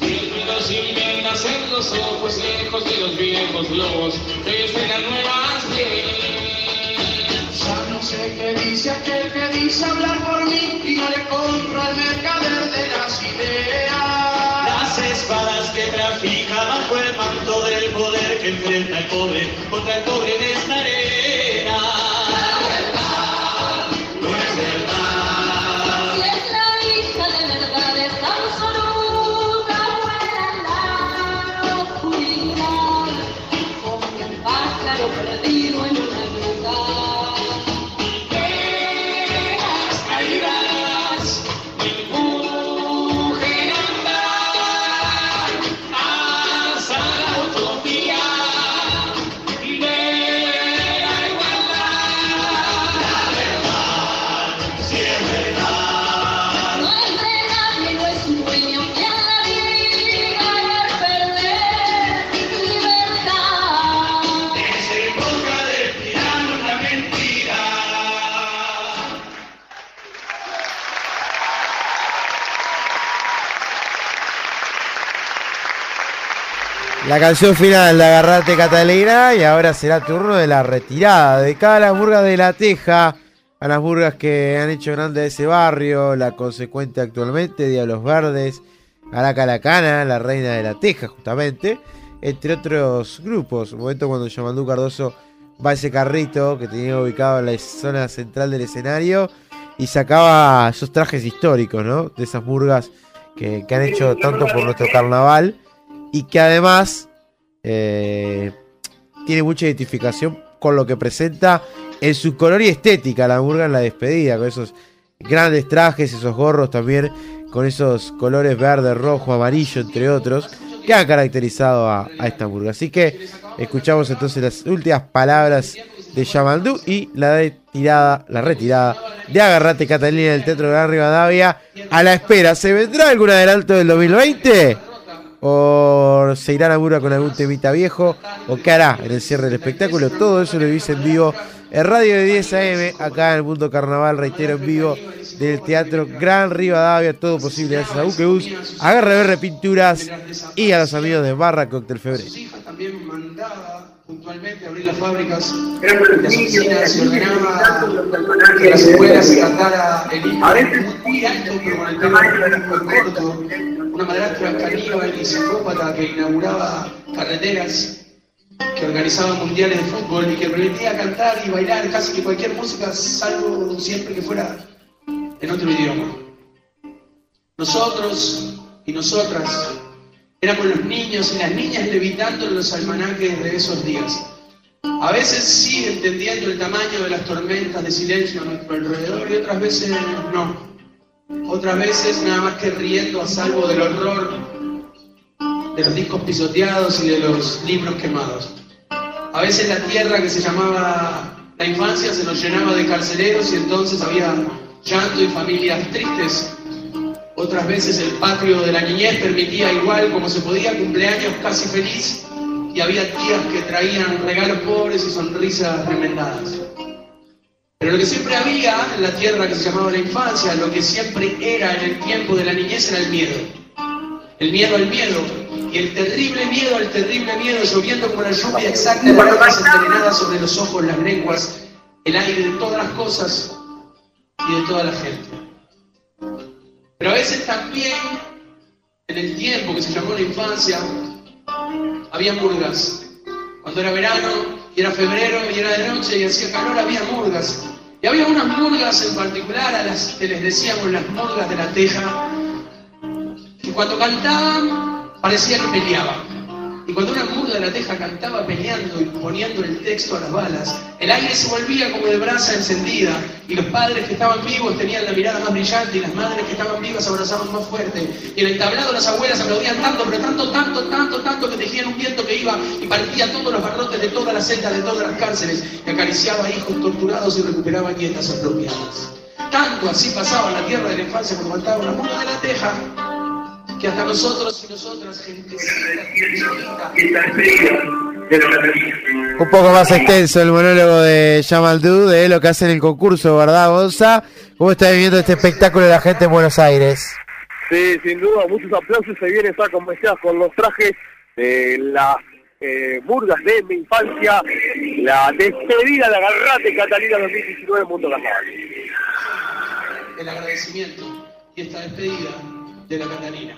Speaker 5: Y los inventas en los ojos, lejos de los viejos lobos, desde las nuevas
Speaker 13: Ya no sé qué dice aquel que dice hablar por mí y no le compra el mercader de las ideas.
Speaker 10: Que trafica bajo el manto del poder que enfrenta al pobre contra el pobre en
Speaker 12: La
Speaker 2: canción final de Agarrate Catalina y ahora será turno de la retirada de cada las burgas de la Teja a las burgas que han hecho grande ese barrio, la consecuente actualmente, Diablos Verdes, Araca la Cana, la Reina de la Teja justamente, entre otros grupos. Un momento cuando Yamandú Cardoso va a ese carrito que tenía ubicado en la zona central del escenario y sacaba esos trajes históricos, ¿no? De esas burgas que, que han hecho tanto por nuestro carnaval y que además eh, tiene mucha identificación con lo que presenta en su color y estética la burga en la despedida, con esos grandes trajes, esos gorros también, con esos colores verde, rojo, amarillo, entre otros, que han caracterizado a, a esta burga. Así que escuchamos entonces las últimas palabras de Yamandú y la retirada, la retirada de Agarrate Catalina del Teatro Gran Rivadavia a la espera. ¿Se vendrá algún adelanto del 2020? ¿O se irá a con algún temita viejo? ¿O qué hará en el cierre del espectáculo? Todo eso lo vivís en vivo en radio de 10 AM, acá en el Mundo Carnaval, reitero, en vivo del Teatro Gran Rivadavia. Todo posible gracias a Buquebus, a GRBR Pinturas y a los amigos de Barra Cóctel Febrero.
Speaker 11: Puntualmente abrir las fábricas, las oficinas, se ordenaba que las escuelas se cantara el himno muy alto, pero con el tema muy corto, una madrastra caníbal y psicópata que inauguraba carreteras, que organizaba mundiales de fútbol y que permitía cantar y bailar casi que cualquier música, salvo siempre que fuera en otro idioma. Nosotros y nosotras éramos los niños y las niñas levitando en los almanaques de esos días. A veces sí entendiendo el tamaño de las tormentas de silencio a nuestro alrededor y otras veces no. Otras veces nada más que riendo a salvo del horror de los discos pisoteados y de los libros quemados. A veces la tierra que se llamaba la infancia se nos llenaba de carceleros y entonces había llanto y familias tristes. Otras veces el patio de la niñez permitía igual como se podía cumpleaños casi feliz y había tías que traían regalos pobres y sonrisas remendadas. Pero lo que siempre había en la tierra que se llamaba la infancia, lo que siempre era en el tiempo de la niñez era el miedo. El miedo al miedo, y el terrible miedo al terrible miedo, lloviendo como la lluvia exacta lágrimas envenenadas sobre los ojos, las lenguas, el aire de todas las cosas y de toda la gente. Pero a veces también, en el tiempo que se llamó la infancia, había murgas. Cuando era verano y era febrero y era de noche y hacía calor, había murgas. Y había unas murgas en particular a las que les decíamos las murgas de la teja, que cuando cantaban parecía que peleaban. Y cuando una murga de la teja cantaba peleando y poniendo el texto a las balas, el aire se volvía como de brasa encendida y los padres que estaban vivos tenían la mirada más brillante y las madres que estaban vivas abrazaban más fuerte. Y en el tablado las abuelas aplaudían tanto, pero tanto, tanto, tanto, tanto que tejían un viento que iba y partía todos los barrotes de todas las celdas, de todas las cárceles y acariciaba hijos torturados y recuperaba nietas apropiadas. Tanto así pasaba en la tierra de la infancia cuando cantaba una murga de la teja que hasta nosotros y nosotras, gente
Speaker 1: de la Catarina.
Speaker 2: Un poco más extenso el monólogo de Jamal Du de lo que hace en el concurso, ¿verdad, Gonza? ¿Cómo está viviendo este espectáculo de la gente en Buenos Aires?
Speaker 1: Sí, sin duda, muchos aplausos. Se viene esa, decías, con los trajes de las eh, burgas de mi infancia, la despedida de Agarrate Catalina 2019 Mundo Carnaval.
Speaker 11: El agradecimiento y esta despedida de la Catalina.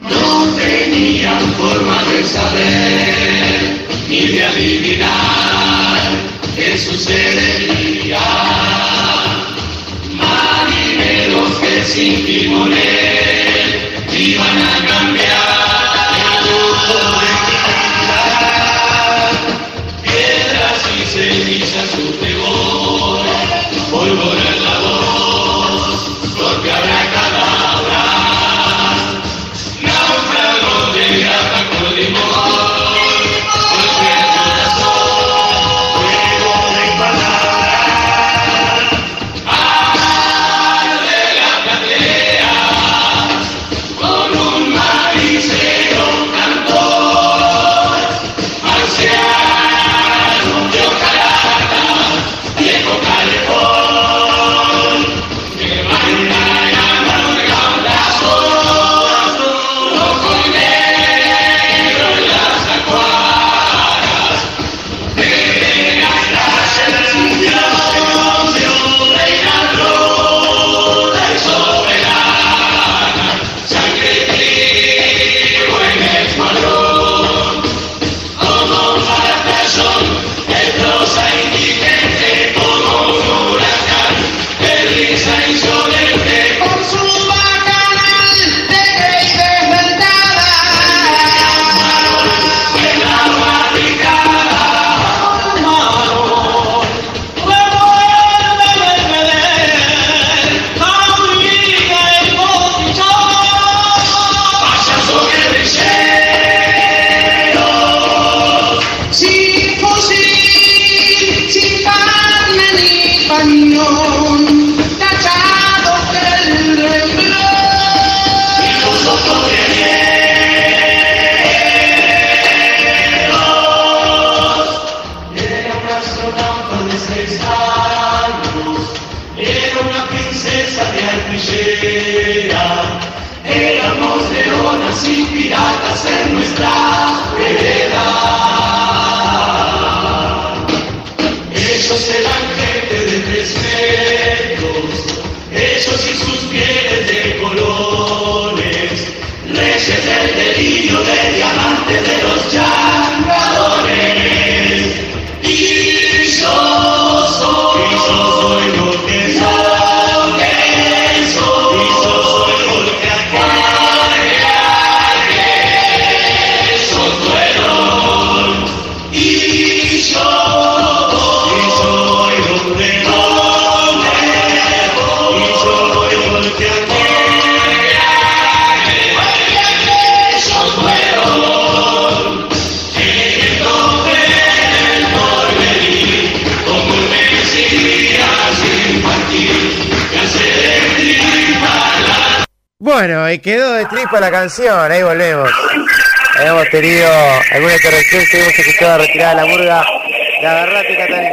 Speaker 10: No tenían forma de saber ni de adivinar qué sucedería. Marineros que sin timonel
Speaker 2: Bueno, y quedó de tripa la canción, ahí volvemos. Hemos tenido alguna interrupción, hemos escuchado retirada la murga de Agarrate Catalina.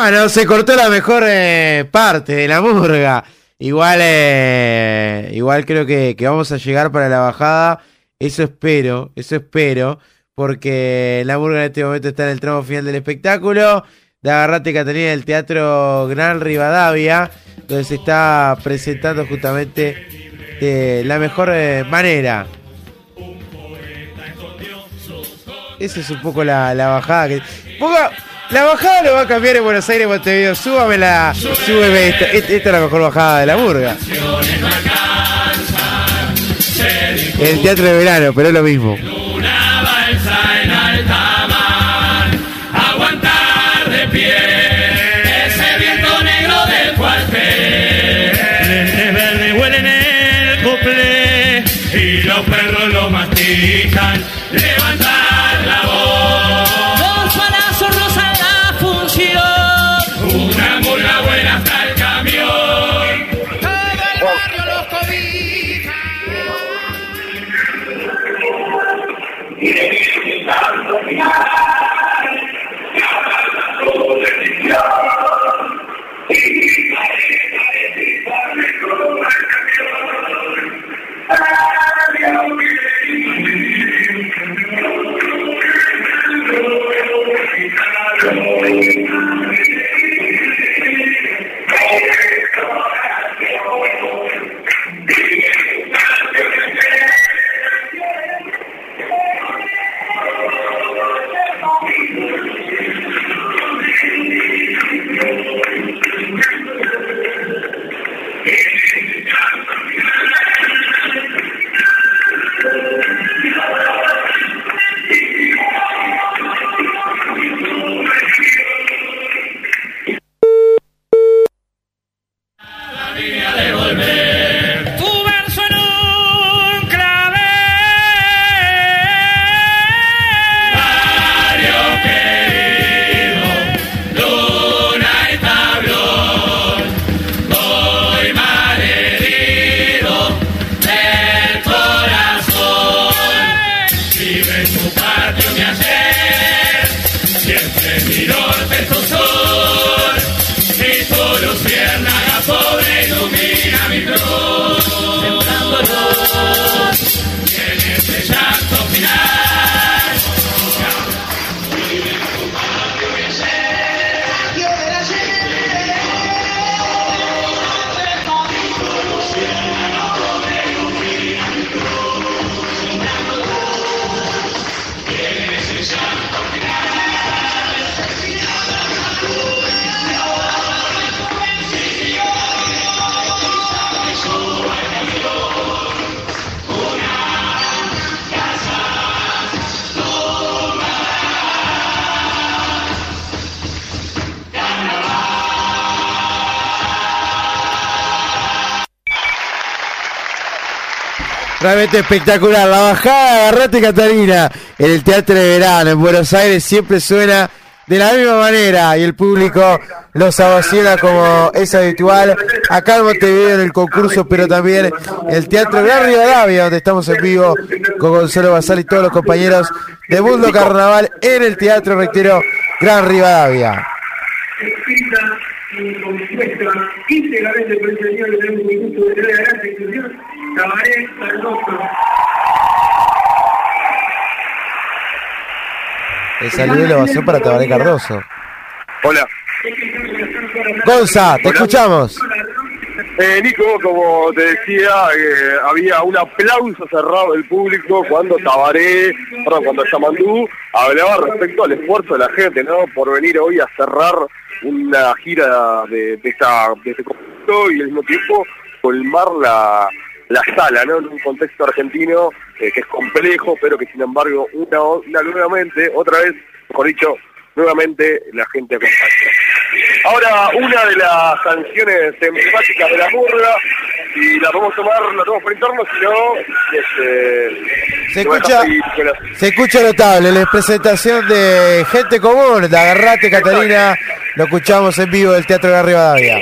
Speaker 2: Bueno, se cortó la mejor eh, parte de la murga. Igual, eh, igual creo que, vamos a llegar para la bajada. Eso espero, eso espero. Porque la murga en este momento está en el tramo final del espectáculo. de Agarrate Catalina del Teatro Gran Rivadavia, donde se está presentando justamente de la mejor eh, manera. Esa es un poco la, la bajada que. Ponga- la bajada lo va a cambiar en Buenos Aires, Montevideo. Súbame la. Súbeme esta. Esta es la mejor bajada de la murga. El teatro de verano, pero es lo mismo. Realmente espectacular. La bajada de Agarrate Catalina en el Teatro de Verano en Buenos Aires siempre suena de la misma manera y el público los abocina como es habitual acá en Montevideo en el concurso, pero también en el Teatro Gran Rivadavia, donde estamos en vivo con Gonzalo Basal y todos los compañeros de Mundo Carnaval en el Teatro Rectero Gran Rivadavia.
Speaker 14: El
Speaker 2: saludo y la ovación para Tabaré Cardoso.
Speaker 1: Hola.
Speaker 2: Gonza, te escuchamos.
Speaker 1: Eh, Nico, como te decía, eh, había un aplauso cerrado del público cuando Tabaré, perdón, cuando Yamandú hablaba respecto al esfuerzo de la gente, ¿no? Por venir hoy a cerrar una gira de, de esta, de este conjunto y al mismo tiempo colmar la, la sala, ¿no? En un contexto argentino eh, que es complejo, pero que sin embargo, una, una nuevamente, otra vez, mejor dicho, nuevamente la gente acompaña. Ahora, una de las canciones emblemáticas de la murga, y la vamos a tomar, la tomamos por interno, si no, este,
Speaker 2: Se escucha,
Speaker 1: la-
Speaker 2: se escucha notable la presentación de gente común, de Agarrate Catalina, lo escuchamos en vivo del Teatro de Rivadavia.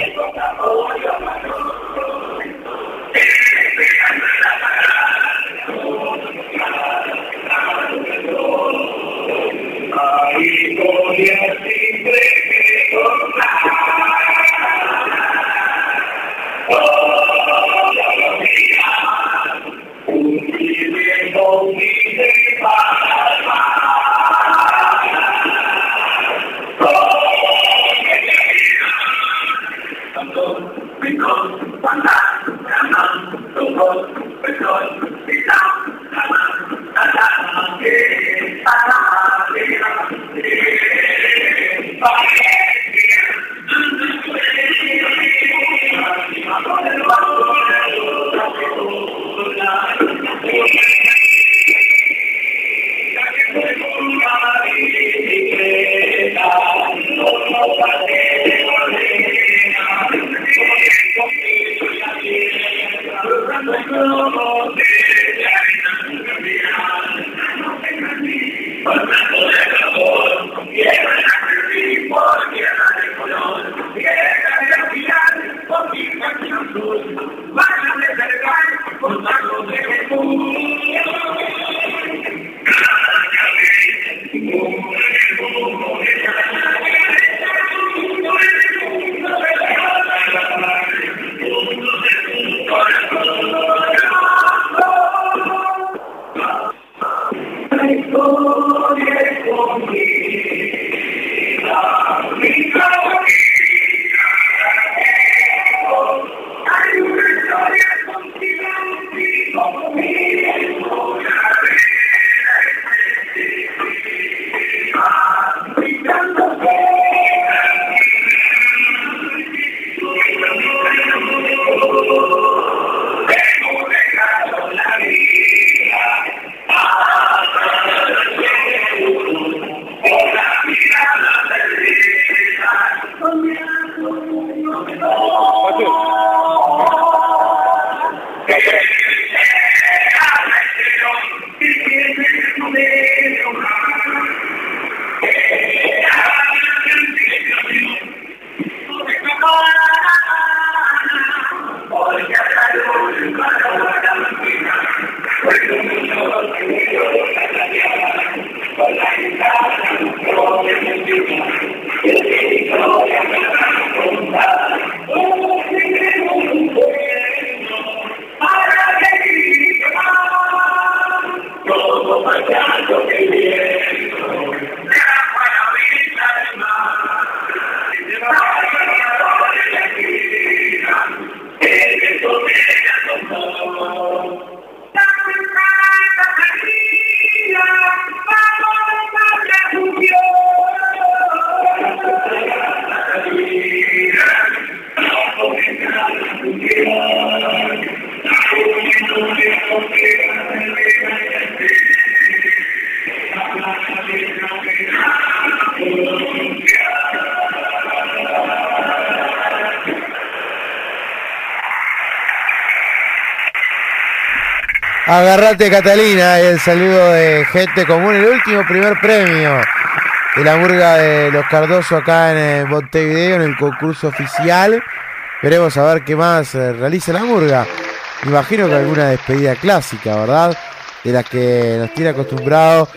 Speaker 10: Thank you.
Speaker 2: Agarrate Catalina, el saludo de gente común, el último primer premio de la murga de los Cardoso acá en eh, Montevideo en el concurso oficial. Veremos a ver qué más eh, realiza la murga. Imagino que alguna despedida clásica, ¿verdad? De la que nos tiene acostumbrado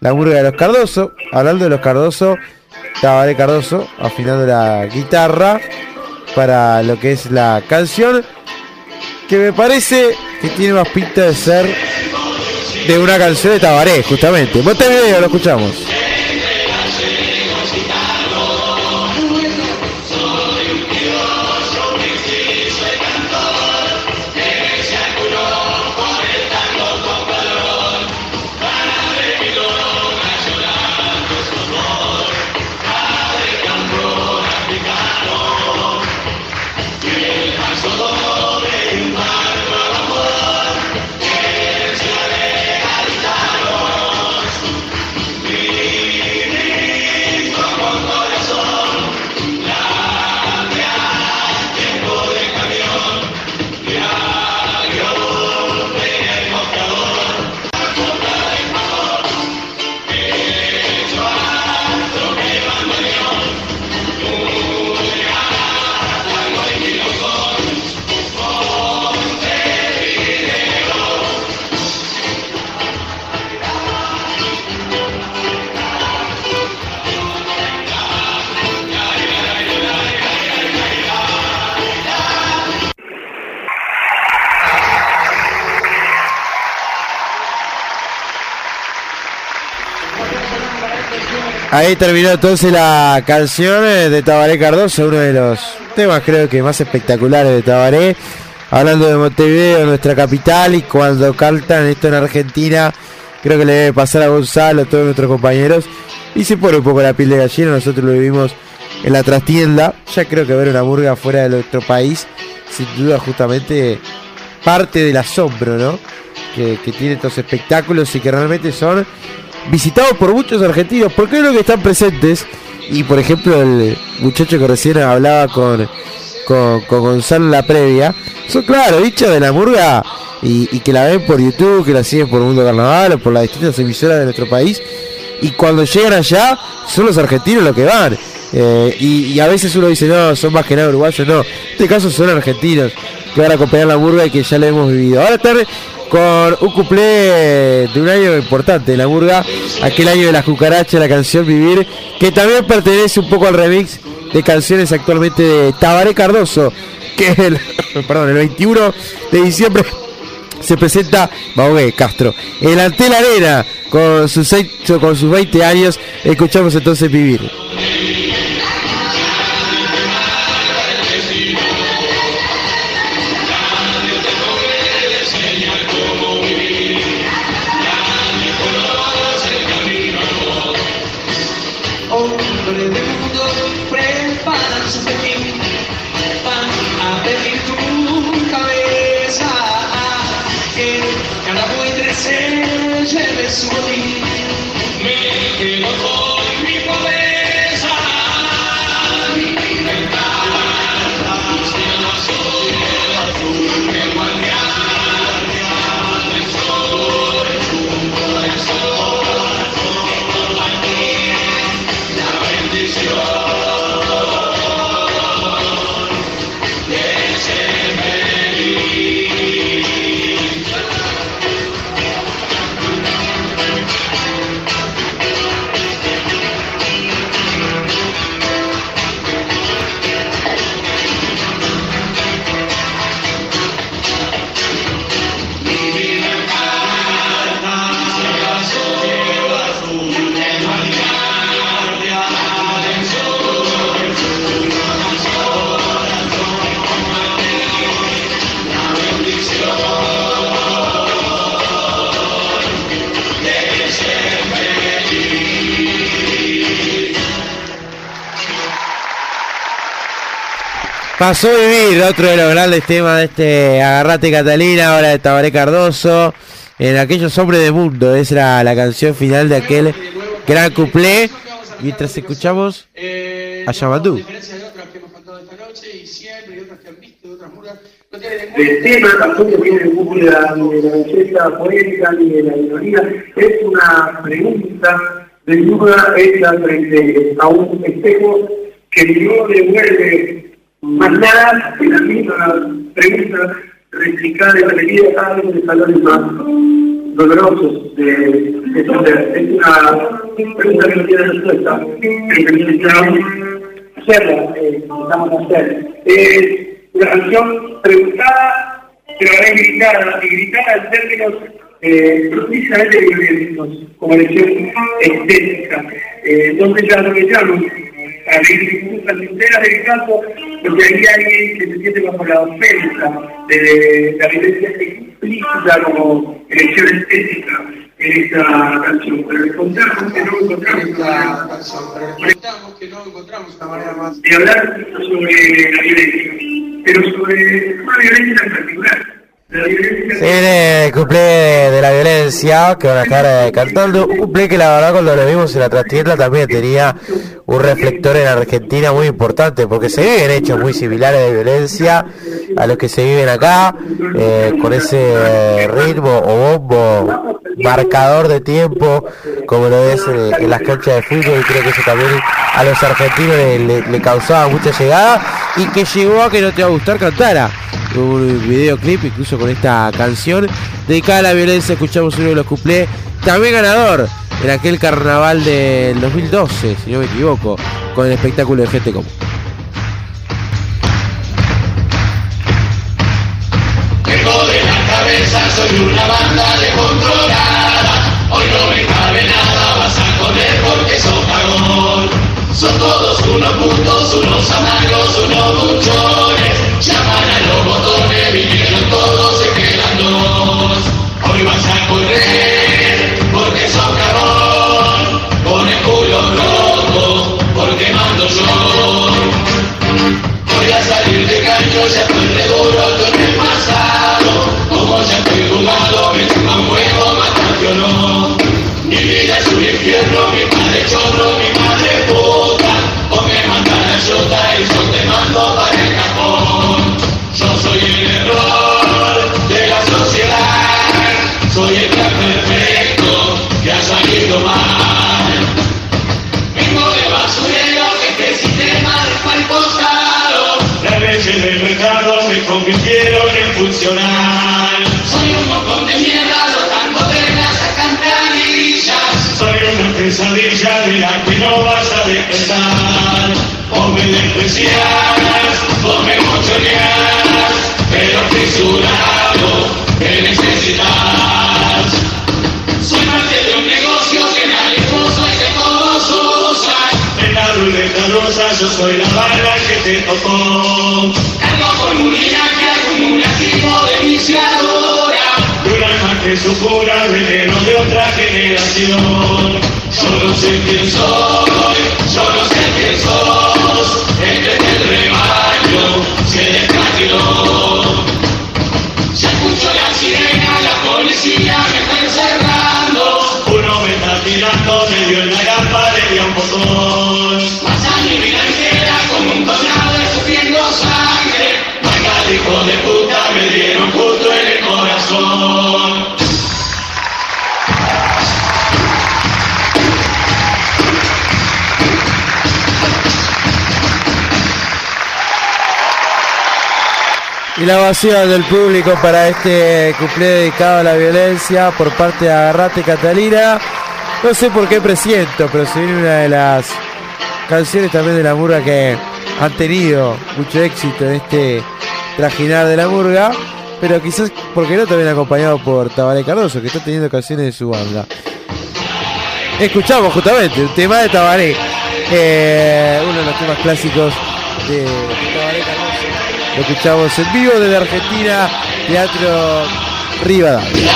Speaker 2: la murga de los Cardoso. Hablando de los Cardoso, Tabaré Cardoso afinando la guitarra para lo que es la canción que me parece que tiene más pinta de ser de una canción de Tabaré, justamente. Montevideo, lo escuchamos. Ahí terminó entonces la canción eh, de Tabaré Cardoso, uno de los temas creo que más espectaculares de Tabaré. Hablando de Montevideo, nuestra capital, y cuando cantan esto en Argentina, creo que le debe pasar a Gonzalo, a todos nuestros compañeros, y se pone un poco la piel de gallina, nosotros lo vivimos en la trastienda, ya creo que ver una murga fuera de nuestro país, sin duda justamente parte del asombro, ¿no? Que, que tiene estos espectáculos y que realmente son visitados por muchos argentinos, porque creo que están presentes. Y por ejemplo, el muchacho que recién hablaba con, con, Gonzalo en la previa, son claro, dichos de la murga y, que la ven por YouTube, que la siguen por Mundo Carnaval o por las distintas emisoras de nuestro país. Y cuando llegan allá, son los argentinos los que van. Eh, y, a veces uno dice, no, son más que nada uruguayos. No, en este caso son argentinos que van a acompañar la murga y que ya le hemos vivido. Ahora tarde con un cuplé de un año importante la murga, aquel año de la cucaracha, la canción Vivir, que también pertenece un poco al remix de canciones actualmente de Tabaré Cardoso, que el, perdón, el 21 de diciembre se presenta Baogué Castro, el Antel Arena, con sus, con sus 20 años. Escuchamos entonces Vivir. Pasó vivir otro de los grandes temas de este Agarrate Catalina, ahora de Tabaré Cardoso, en aquellos hombres de mundo. Esa era la canción final de aquel gran cuplé. Mientras escuchamos a Yamadú.
Speaker 14: El tema tampoco tiene búsqueda ni de la belleza poética ni de la ironía, es una pregunta de duda hecha frente a un espejo que no devuelve más nada que la misma pregunta replicada y repetida cada vez en escalones más dolorosos de entender. Es una pregunta que no tiene respuesta, que necesitamos hacerla, eh, necesitamos hacer. Es una canción preguntada, pero a la vez gritada, y gritada en términos eh, precisamente violentos, como lección estética. Eh, entonces ya aprovechamos para leer circunstancias enteras del campo, porque ahí hay alguien que se siente bajo la ofensa de la violencia explícita como elección estética en esta canción. Pero le contamos que no encontramos esta canción, pero le contamos que no encontramos una manera más de hablar sobre la violencia, pero sobre una violencia en particular.
Speaker 2: Viene el cumple de la violencia que van a estar eh, cantando. Un cumple que la verdad cuando lo vimos en la trastienda también tenía un reflector en Argentina muy importante porque se viven hechos muy similares de violencia a los que se viven acá eh, con ese ritmo o bombo marcador de tiempo como lo es eh, en las canchas de fútbol y creo que eso también a los argentinos le causaba mucha llegada y que llegó a que no te va a gustar cantara un videoclip incluso con esta canción dedicada a la violencia escuchamos uno de los cuplés también ganador en aquel carnaval del 2012 si no me equivoco con el espectáculo de gente común.
Speaker 10: Hoy no me cabe nada, vas a comer porque sos. Son todos unos putos, unos amargos, unos buchones. Llaman a los botones, vinieron todos, se quedan. Hoy vas a correr porque sos cagón. Con el culo roto, porque mando yo. Voy a salir de cancho, ya estoy re duro, en el pasado. Como ya estoy jugado, me chupa un huevo, matarte o no. Mi vida es un infierno, mi padre chorro, mi convirtieron en funcional. Soy un montón de mierda, rotando reglas a campanillas. Soy una pesadilla de la que no vas a despertar. O me desprecias, o me mochoneas, pero fisurado, que necesitas. Cosa, yo soy la barba que te tocó.
Speaker 5: Cargo con un linaje acumulativo de viciadora.
Speaker 10: De un alma que supura veneno de otra generación. Yo no sé quién soy, yo no sé quién sos.
Speaker 2: Y la ovación del público para este cumple dedicado a la violencia por parte de Agarrate Catalina. No sé por qué presiento, pero se viene una de las canciones también de la murga que han tenido mucho éxito en este trajinar de la murga. Pero quizás, porque no, también acompañado por Tabaré Cardoso, que está teniendo canciones de su banda. Escuchamos justamente un tema de Tabaré, eh, uno de los temas clásicos de Tabaré Cardoso. Lo escuchamos en vivo desde Argentina, Teatro Rivadavia.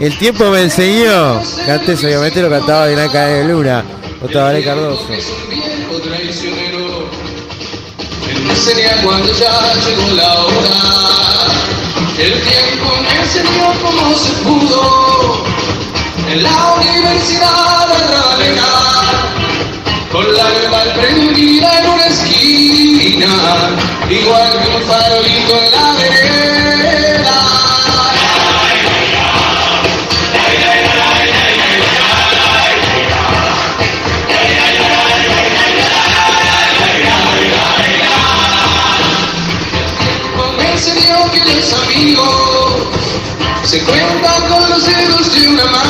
Speaker 5: El tiempo me enseñó, que
Speaker 2: antes obviamente lo cantaba Dinaca de Luna, o Tabaré Cardoso.
Speaker 5: cuando ya llegó la hora El tiempo me enseñó cómo se pudo. En la universidad de navegar Con la alma prendida en una esquina Igual que un farolito en la vereda enseñó que los amigos se cuentan con los dedos de una mano.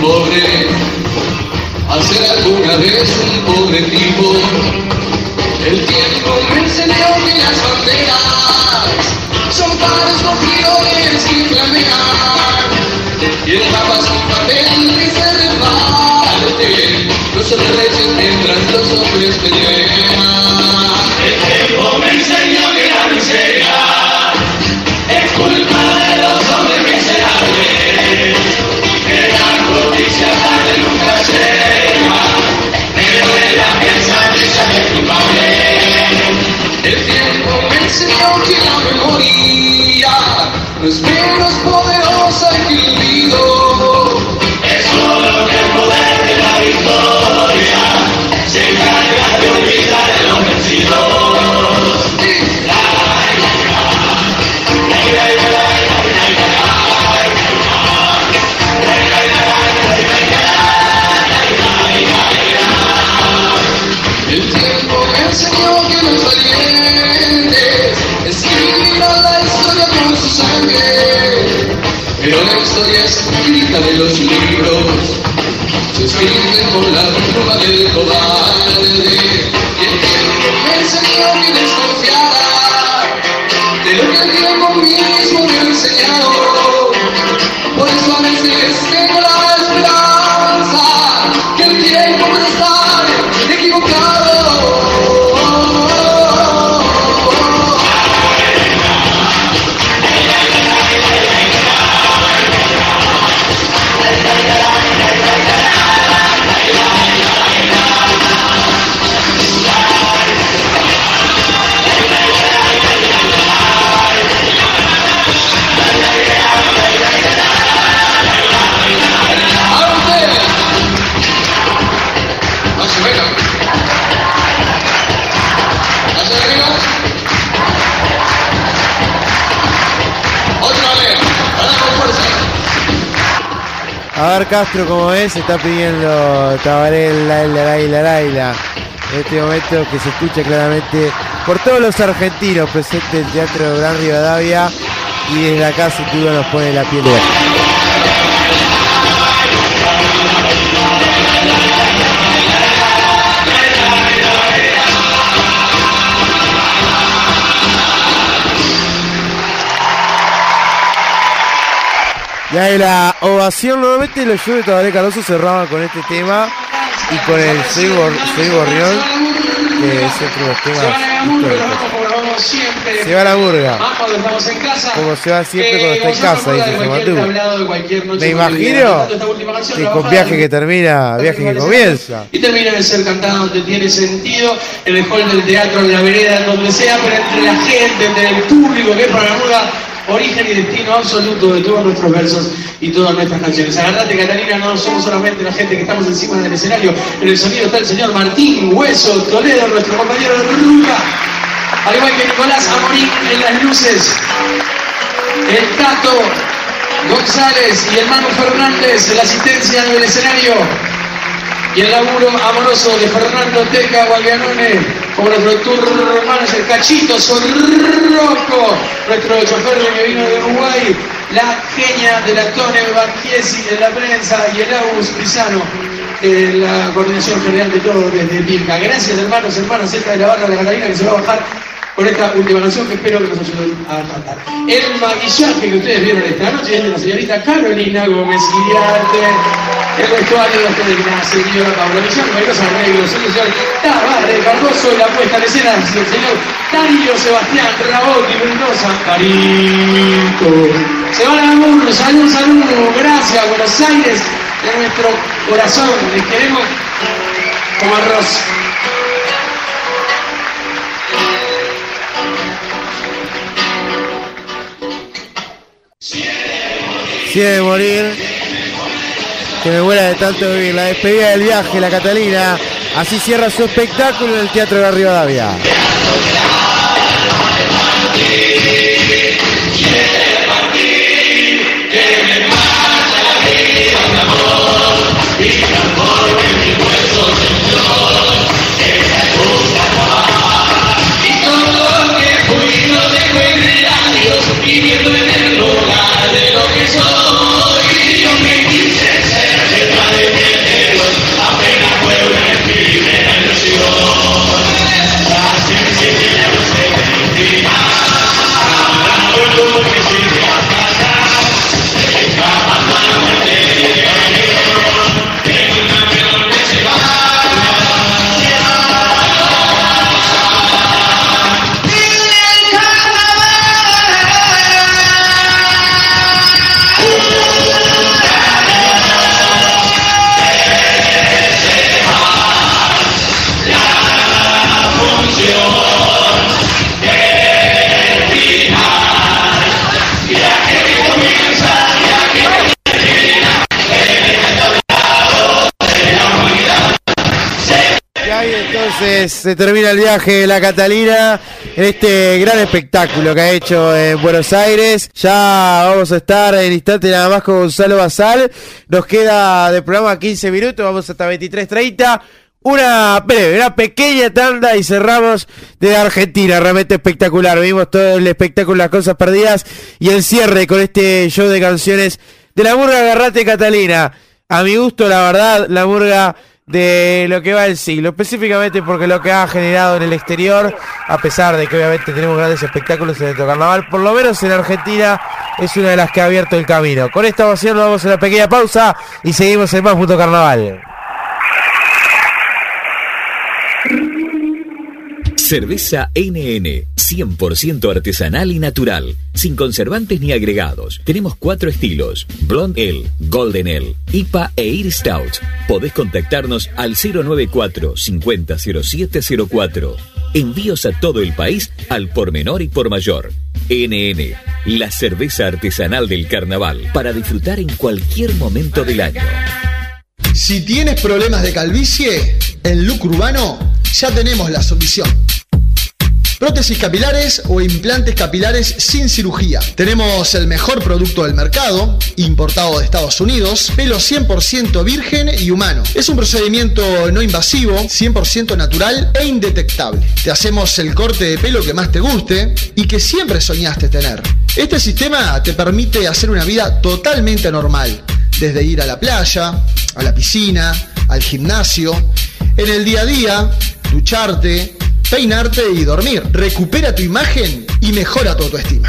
Speaker 5: Pobre a ser alguna vez un pobre tipo. El tiempo me enseñó que las banderas son pares con flores que flamean. Y el mapa es un papel que se reparte. Los reyes mientras los hombres pelean. Historia escrita de los libros se escribe con la pluma del cobarde. Y el me enseñó que desconfiara de lo que el tiempo mismo me ha enseñado. Por eso a veces tengo la esperanza
Speaker 2: A ver Castro como es, está pidiendo Tabarel, Laila, Laila, Laila. En este momento que se escucha claramente por todos los argentinos presentes en el Teatro Gran Rivadavia y desde acá sin duda nos pone la piel de Y ahí la ovación, nuevamente los de Tabaré Cardoso cerraban con este tema y con el Soy, Soy Gorrión, que es otro de los temas Se va a la burga. Como se va siempre cuando está en casa, dice Matú. Me imagino que con viaje que termina, viaje que comienza.
Speaker 11: Y termina de ser cantado donde tiene sentido, en el hall del teatro, en la vereda, donde sea, pero entre la gente, entre el público que es para la burga origen y destino absoluto de todos nuestros versos y todas nuestras canciones. Agarrate, Catalina, no somos solamente la gente que estamos encima del escenario. En el sonido está el señor Martín Hueso Toledo, nuestro compañero de Ruca. Al igual que Nicolás Amorín en las luces. El Tato González y el Fernández en la asistencia del escenario. Y el laburo amoroso de Fernando Teca Guaglianone como nuestro tour manager Cachito Sorroco, nuestro chofer que vino de Uruguay, la genia de la Tone Barchiesi de la prensa y el Agus Pisano de la coordinación general de todo desde Pirca. Gracias hermanos, hermanas, cerca de la barra de la Catalina que se va a bajar con esta última canción que espero que nos ayuden a cantar. El maquillaje que ustedes vieron esta noche es de la señorita Carolina Gómez Guillarte, el vestuario de la señora Paula Millán, Bailosa Arreglos, el señor Tabarre Cardoso, la puesta en escena del señor Darío Sebastián Rabot y Mendoza, Carito. Se van a la salud, salud, gracias Buenos Aires, de nuestro corazón, les queremos como arroz.
Speaker 2: Si de morir, que me vuela de tanto vivir. La despedida del viaje, la Catalina. Así cierra su espectáculo en el Teatro de Rivadavia.
Speaker 10: viviendo
Speaker 2: se termina el viaje de la Catalina en este gran espectáculo que ha hecho en Buenos Aires. Ya vamos a estar en instante nada más con Gonzalo Basal. Nos queda de programa 15 minutos, vamos hasta 23.30. Una breve, una pequeña tanda y cerramos de Argentina, realmente espectacular. Vimos todo el espectáculo, las cosas perdidas y el cierre con este show de canciones de la Murga Garrate Catalina. A mi gusto, la verdad, la Murga de lo que va el siglo, específicamente porque lo que ha generado en el exterior, a pesar de que obviamente tenemos grandes espectáculos en el carnaval, por lo menos en Argentina es una de las que ha abierto el camino. Con esta ovación nos vamos a una pequeña pausa y seguimos en más punto carnaval.
Speaker 9: Cerveza NN, 100% artesanal y natural, sin conservantes ni agregados. Tenemos cuatro estilos: Blonde Ale, Golden Ale, IPA e Ir Stout. Podés contactarnos al 094 500704. Envíos a todo el país al por menor y por mayor. NN, la cerveza artesanal del carnaval, para disfrutar en cualquier momento del año.
Speaker 15: Si tienes problemas de calvicie, en Look Urbano ya tenemos la solución. prótesis capilares o implantes capilares sin cirugía. Tenemos el mejor producto del mercado, importado de Estados Unidos, pelo 100% virgen y humano. Es un procedimiento no invasivo, 100% natural e indetectable. Te hacemos el corte de pelo que más te guste y que siempre soñaste tener. Este sistema te permite hacer una vida totalmente normal, desde ir a la playa, a la piscina, al gimnasio, en el día a día, ducharte, peinarte y dormir. Recupera tu imagen y mejora tu autoestima.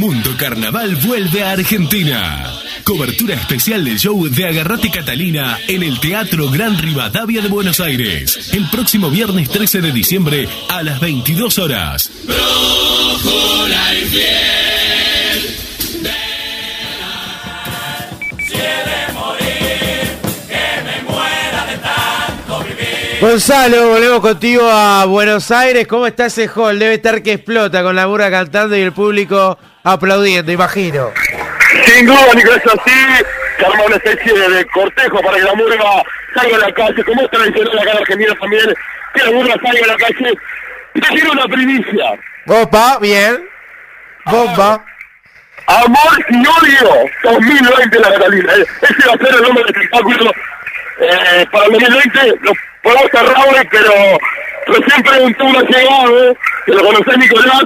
Speaker 3: Mundo Carnaval vuelve a Argentina. Cobertura especial del show de Agarrate Catalina en el Teatro Gran Rivadavia de Buenos Aires. El próximo viernes 13 de diciembre a las 22 horas.
Speaker 2: Gonzalo, volvemos contigo a Buenos Aires. ¿Cómo está ese hall? Debe estar que explota con la burra cantando y el público aplaudiendo, imagino.
Speaker 1: Sin duda, Nicolás, así se arma una especie de cortejo para que la murga salga a la calle, como es tradicional acá en Argentina también, que la murga salga a la calle. Te quiero una primicia.
Speaker 2: Opa, bien. Bomba.
Speaker 1: Amor y odio 2020 la Catalina. Eh, Ese va a ser el nombre del espectáculo. Eh, para el 2020 lo podemos cerrar hoy, pero recién preguntó un llegado, que lo conoce Nicolás,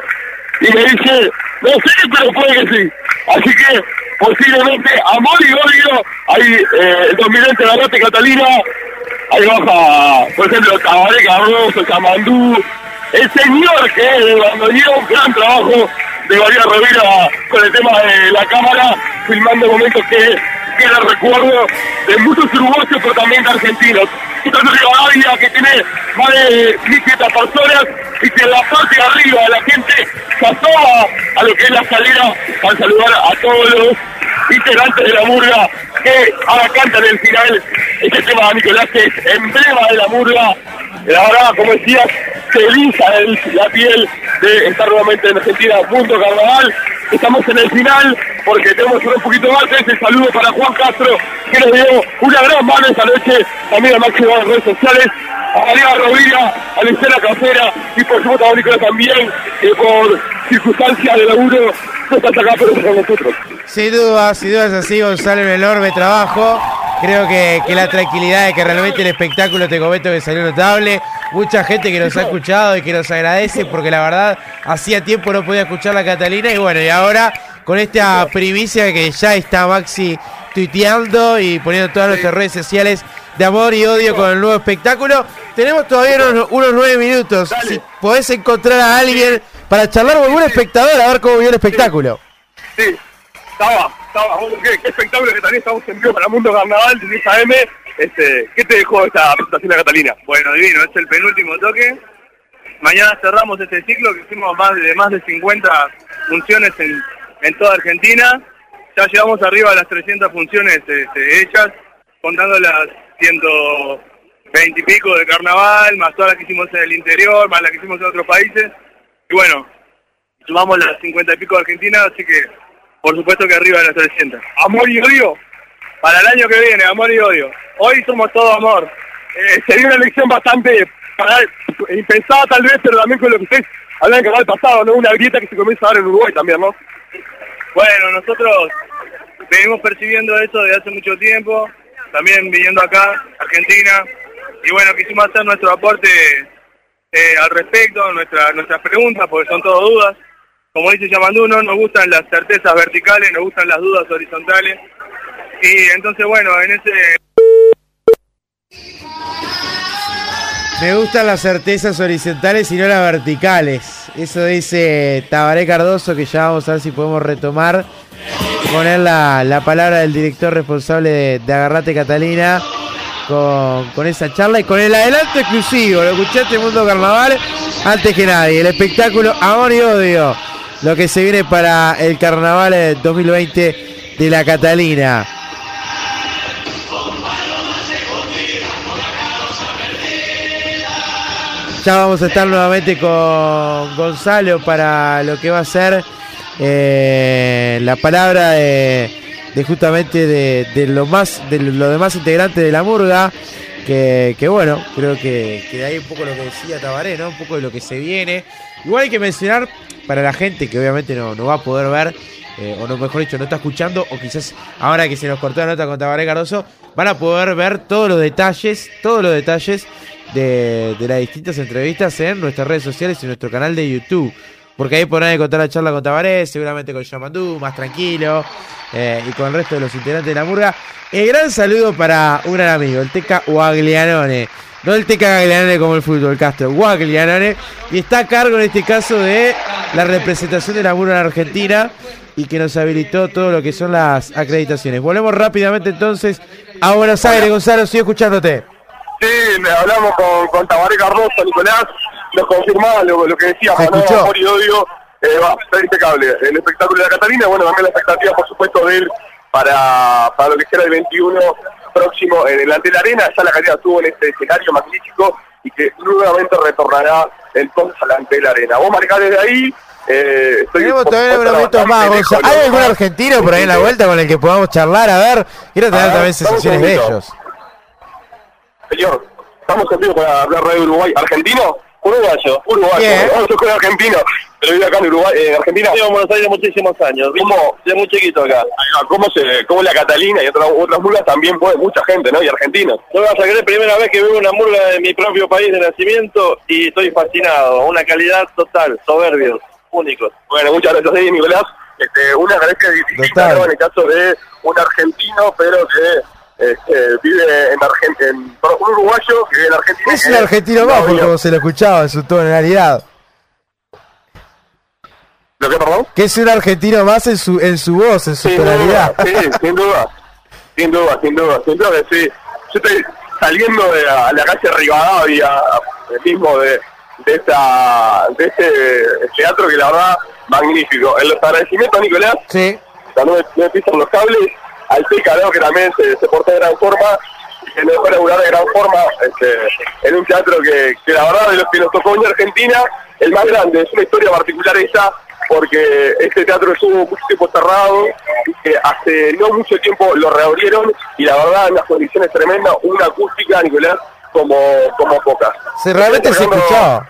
Speaker 1: y me dice, no sé, pero puede que sí. Así que posiblemente amor y odio, ahí eh, el 2020 la Rata Catalina, ahí baja, por ejemplo, Tabaré Cardoso, Chamandú, el señor que cuando dio un gran trabajo de María Rovira con el tema de la cámara, filmando momentos que queda recuerdo de muchos uruguayos, pero también de argentinos. Esta es Rivadavia que tiene más de 1.500 personas y que en la parte de arriba la gente asoma a lo que es la escalera para saludar a todos los integrantes de la murga que ahora cantan el final este tema de Nicolás que es emblema de la murga. La verdad, como decías, se eriza el- la piel de estar nuevamente en Argentina, Mundo Carnaval. Estamos en el final porque tenemos un poquito más. Ese saludo para Juan Castro, que nos dio una gran mano esta noche, también a Máximo en redes sociales, a María Rovira, a Lucena Casera y por supuesto a Nicolás también, que por circunstancias de laburo no estás acá, pero con nosotros.
Speaker 2: Sin duda, sin duda es así, Gonzalo, un enorme trabajo. Creo que, que la tranquilidad de que realmente el espectáculo, te comento que salió notable. Mucha gente que nos ha escuchado y que nos agradece porque la verdad hacía tiempo no podía escuchar la Catalina y bueno, y ahora con esta primicia que ya está Maxi tuiteando y poniendo todas nuestras redes sociales de amor y odio con el nuevo espectáculo. Tenemos todavía unos, unos nueve minutos. Si podés encontrar a alguien para charlar con algún espectador a ver cómo vio el espectáculo.
Speaker 1: Sí, estaba, estaba. ¿Qué, qué espectáculo que también estamos en vivo para Mundo Carnaval de 10 AM. Este, ¿Qué te dejó esta presentación de Catalina?
Speaker 16: Bueno, divino, es el penúltimo toque. Mañana cerramos este ciclo que hicimos más de más de 50 funciones en, en toda Argentina. Ya llevamos arriba a las 300 funciones este, hechas, contando las 120 y pico de carnaval, más todas las que hicimos en el interior, más las que hicimos en otros países. Y bueno, sumamos las 50 y pico de Argentina, así que por supuesto que arriba de las 300.
Speaker 1: ¿Amor y odio?
Speaker 16: Para el año que viene, amor y odio. Hoy somos todo amor.
Speaker 1: Eh, sería una elección bastante para, impensada tal vez, pero también con lo que ustedes hablan que el pasado, ¿no? Una grieta que se comienza a dar en Uruguay también, ¿no?
Speaker 16: Bueno, nosotros venimos percibiendo eso desde hace mucho tiempo, también viniendo acá, Argentina, y bueno, quisimos hacer nuestro aporte eh, al respecto, nuestra, nuestras preguntas, porque son todas dudas. Como dice Yamandú, no nos gustan las certezas verticales, nos gustan las dudas horizontales. Y entonces, bueno, en ese...
Speaker 2: Me gustan las certezas horizontales y no las verticales. Eso dice Tabaré Cardoso, que ya vamos a ver si podemos retomar. Poner la, la palabra del director responsable de, de Agarrate Catalina con, con esa charla y con el adelanto exclusivo. Lo escuchaste Mundo Carnaval antes que nadie. El espectáculo Amor y Odio. Lo que se viene para el Carnaval 2020 de la Catalina. Ya vamos a estar nuevamente con Gonzalo para lo que va a ser eh, la palabra de, justamente de, de lo más de los demás integrantes de la murga. Que, que bueno, creo que, que de ahí un poco lo que decía Tabaré, ¿no? Un poco de lo que se viene. Igual hay que mencionar para la gente que obviamente no, no va a poder ver, eh, o no, mejor dicho, no está escuchando, o quizás ahora que se nos cortó la nota con Tabaré Cardoso, van a poder ver todos los detalles, todos los detalles de, las distintas entrevistas en nuestras redes sociales y nuestro canal de YouTube. Porque ahí podrán encontrar la charla con Tabaré, seguramente con Yamandú, más tranquilo, eh, y con el resto de los integrantes de la murga. El gran saludo para un gran amigo, el Teca Guaglianone. No el Teca Gaglianone como el fútbol, Castro, Guaglianone. Y está a cargo en este caso de la representación de la murga en Argentina y que nos habilitó todo lo que son las acreditaciones. Volvemos rápidamente entonces a Buenos Aires, Gonzalo, sigo escuchándote.
Speaker 1: Sí, hablamos con, con Tabaré Cardoso, Nicolás, nos confirmaba lo, lo que decía, ¿no? Amor y odio, eh, va a estar impecable. El espectáculo de la Catalina, bueno, también la expectativa, por supuesto, de ir para, para lo que será el 21 próximo en el Ante la Arena. Ya la Catalina estuvo en este escenario magnífico y que nuevamente retornará entonces al Ante la Arena. Vos marcás desde ahí. Eh, estoy,
Speaker 2: Tenemos todavía unos minutos más, Gonzalo. ¿Hay algún argentino por ahí en la vuelta con el que podamos charlar? A ver, quiero tener también sensaciones de ellos.
Speaker 1: Señor, estamos en vivo para hablar de Uruguay. ¿Argentino? Uruguayo. Uruguayo.
Speaker 2: Bien.
Speaker 1: No, yo soy argentino, pero vivo acá en Uruguay, en Argentina. Vivo en Buenos Aires muchísimos años. ¿Cómo? De muy chiquito acá. ¿Cómo, se, cómo la Catalina y otras, otras murgas también puede mucha gente, ¿no? Y argentinos.
Speaker 17: No vas a creer, primera vez que veo una murga de mi propio país de nacimiento y estoy fascinado. Una calidad total, soberbios, únicos.
Speaker 1: Bueno, muchas gracias, sí, Nicolás. Este, una
Speaker 2: Total.
Speaker 1: ¿no? En el caso de un argentino, pero que este, vive en Argentina, un uruguayo que vive en Argentina.
Speaker 2: Es un argentino más,
Speaker 1: no,
Speaker 2: como se lo escuchaba en su tonalidad.
Speaker 1: ¿Lo que, perdón?
Speaker 2: Que es un argentino más en su, en su voz, en su
Speaker 1: Sin
Speaker 2: tonalidad.
Speaker 1: duda, sí, sin duda, sin duda, sin duda, sin duda sí. Yo estoy saliendo de la, la calle Rivadavia, mismo de, de esta de este teatro que la verdad magnífico. El agradecimiento a Nicolás,
Speaker 2: Sí.
Speaker 1: no me, no me pisan los cables, al Teca, ¿no? que también se, se portó de gran forma, que nos dejó laburar de gran forma este, en un teatro que, que la verdad de los que nos tocó en Argentina, el más grande, es una historia particular esa, porque este teatro estuvo mucho tiempo cerrado, y que hace no mucho tiempo lo reabrieron, y la verdad en unas condiciones tremendas, una acústica, Nicolás, como, como pocas.
Speaker 2: Se, realmente se escuchaba.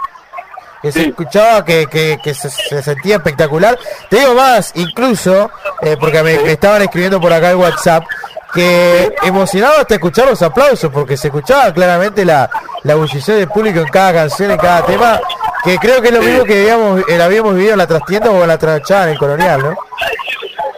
Speaker 2: Que se escuchaba que, que, que se, se sentía espectacular. Te digo más, incluso, eh, porque me, me estaban escribiendo por acá en WhatsApp, que emocionado hasta escuchar los aplausos, porque se escuchaba claramente la, la bullición del público en cada canción, en cada tema, que creo que es lo mismo que habíamos, eh, habíamos vivido en la trastienda o en la trachada en el colonial, ¿no?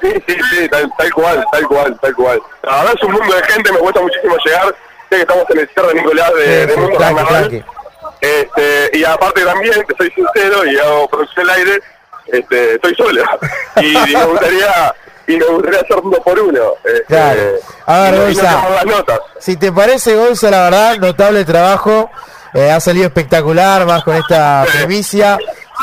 Speaker 1: Sí, sí, sí, tal, tal cual, tal cual, tal cual. La verdad es un mundo de gente, me cuesta muchísimo llegar. Sé que estamos en el cierre de Nicolás de,
Speaker 2: Sí,
Speaker 1: de Mundo. Este, y aparte también, que soy sincero y hago producción al aire, este, estoy solo. Y, me gustaría y me gustaría hacer uno por uno. Este,
Speaker 2: Claro. A ver,
Speaker 1: no- las notas.
Speaker 2: Si te parece, Gonza, la verdad, notable trabajo. Eh, ha salido espectacular, más con esta primicia.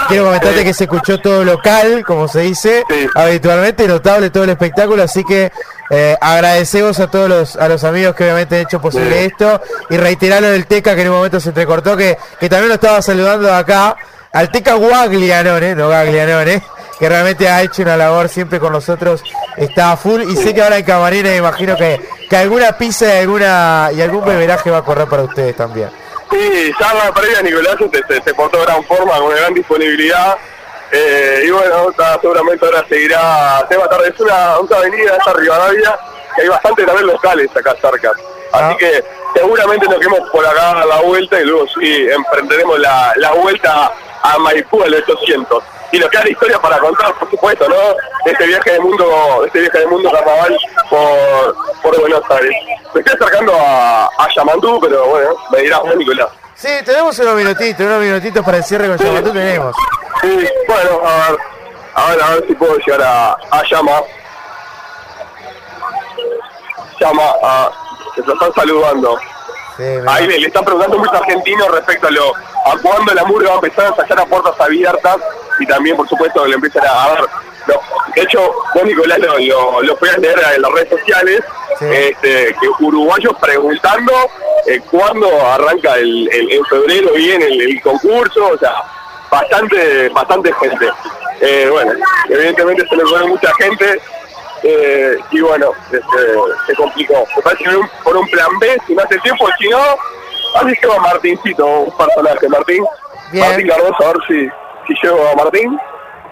Speaker 2: Quiero comentarte que se escuchó todo local, como se dice habitualmente, notable todo el espectáculo, así que eh, agradecemos a todos los, a los amigos que obviamente han hecho posible
Speaker 1: Sí.
Speaker 2: esto y reiterar lo del Teca que en un momento se entrecortó, que, que también lo estaba saludando acá, al Teca Guaglianone, no Gaglianone, que realmente ha hecho una labor siempre con nosotros, está a full y sé que ahora en Camarena me imagino que, que alguna pizza y alguna y algún beberaje va a correr para ustedes también.
Speaker 1: Sí, ya la previa Nicolás se, se, se portó de gran forma, con una gran disponibilidad. Eh, y bueno, está- seguramente ahora seguirá, se va a tardar, es una, una avenida, esta Rivadavia, que hay bastante también locales acá cerca. Así que seguramente nos quedemos por acá a la vuelta y luego sí emprenderemos la, la vuelta a Maipú al 800. Y nos queda la historia para contar, por supuesto, ¿no? Este viaje de mundo, este viaje de mundo carnaval por, por Buenos Aires. Me estoy acercando a, a Yamandú, pero bueno, me dirás Nicolás.
Speaker 2: Sí, tenemos unos minutitos, unos minutitos para el cierre con Yamatú tenemos.
Speaker 1: Sí, bueno, a ver, a ver, a ver si puedo llegar a, a Llama. Llama, a, que se lo están saludando. Ahí le, le están preguntando muchos argentinos respecto a lo a cuándo la murga va a empezar a ensayar a puertas abiertas y también, por supuesto, le empiezan a, a ver. no, de hecho, vos, Nicolás, lo, lo, lo podías leer en las redes sociales, este, que uruguayos preguntando eh, cuándo arranca el, el- en febrero bien el, el concurso, o sea, bastante bastante gente. Eh, bueno, evidentemente se le pone mucha gente eh, y bueno, este, se complicó. Me parece que por un, plan B, si no hace tiempo, si no, así llevo a Martincito, un personaje, Martín. Martín Cardoso, a ver si, si llevo a Martín.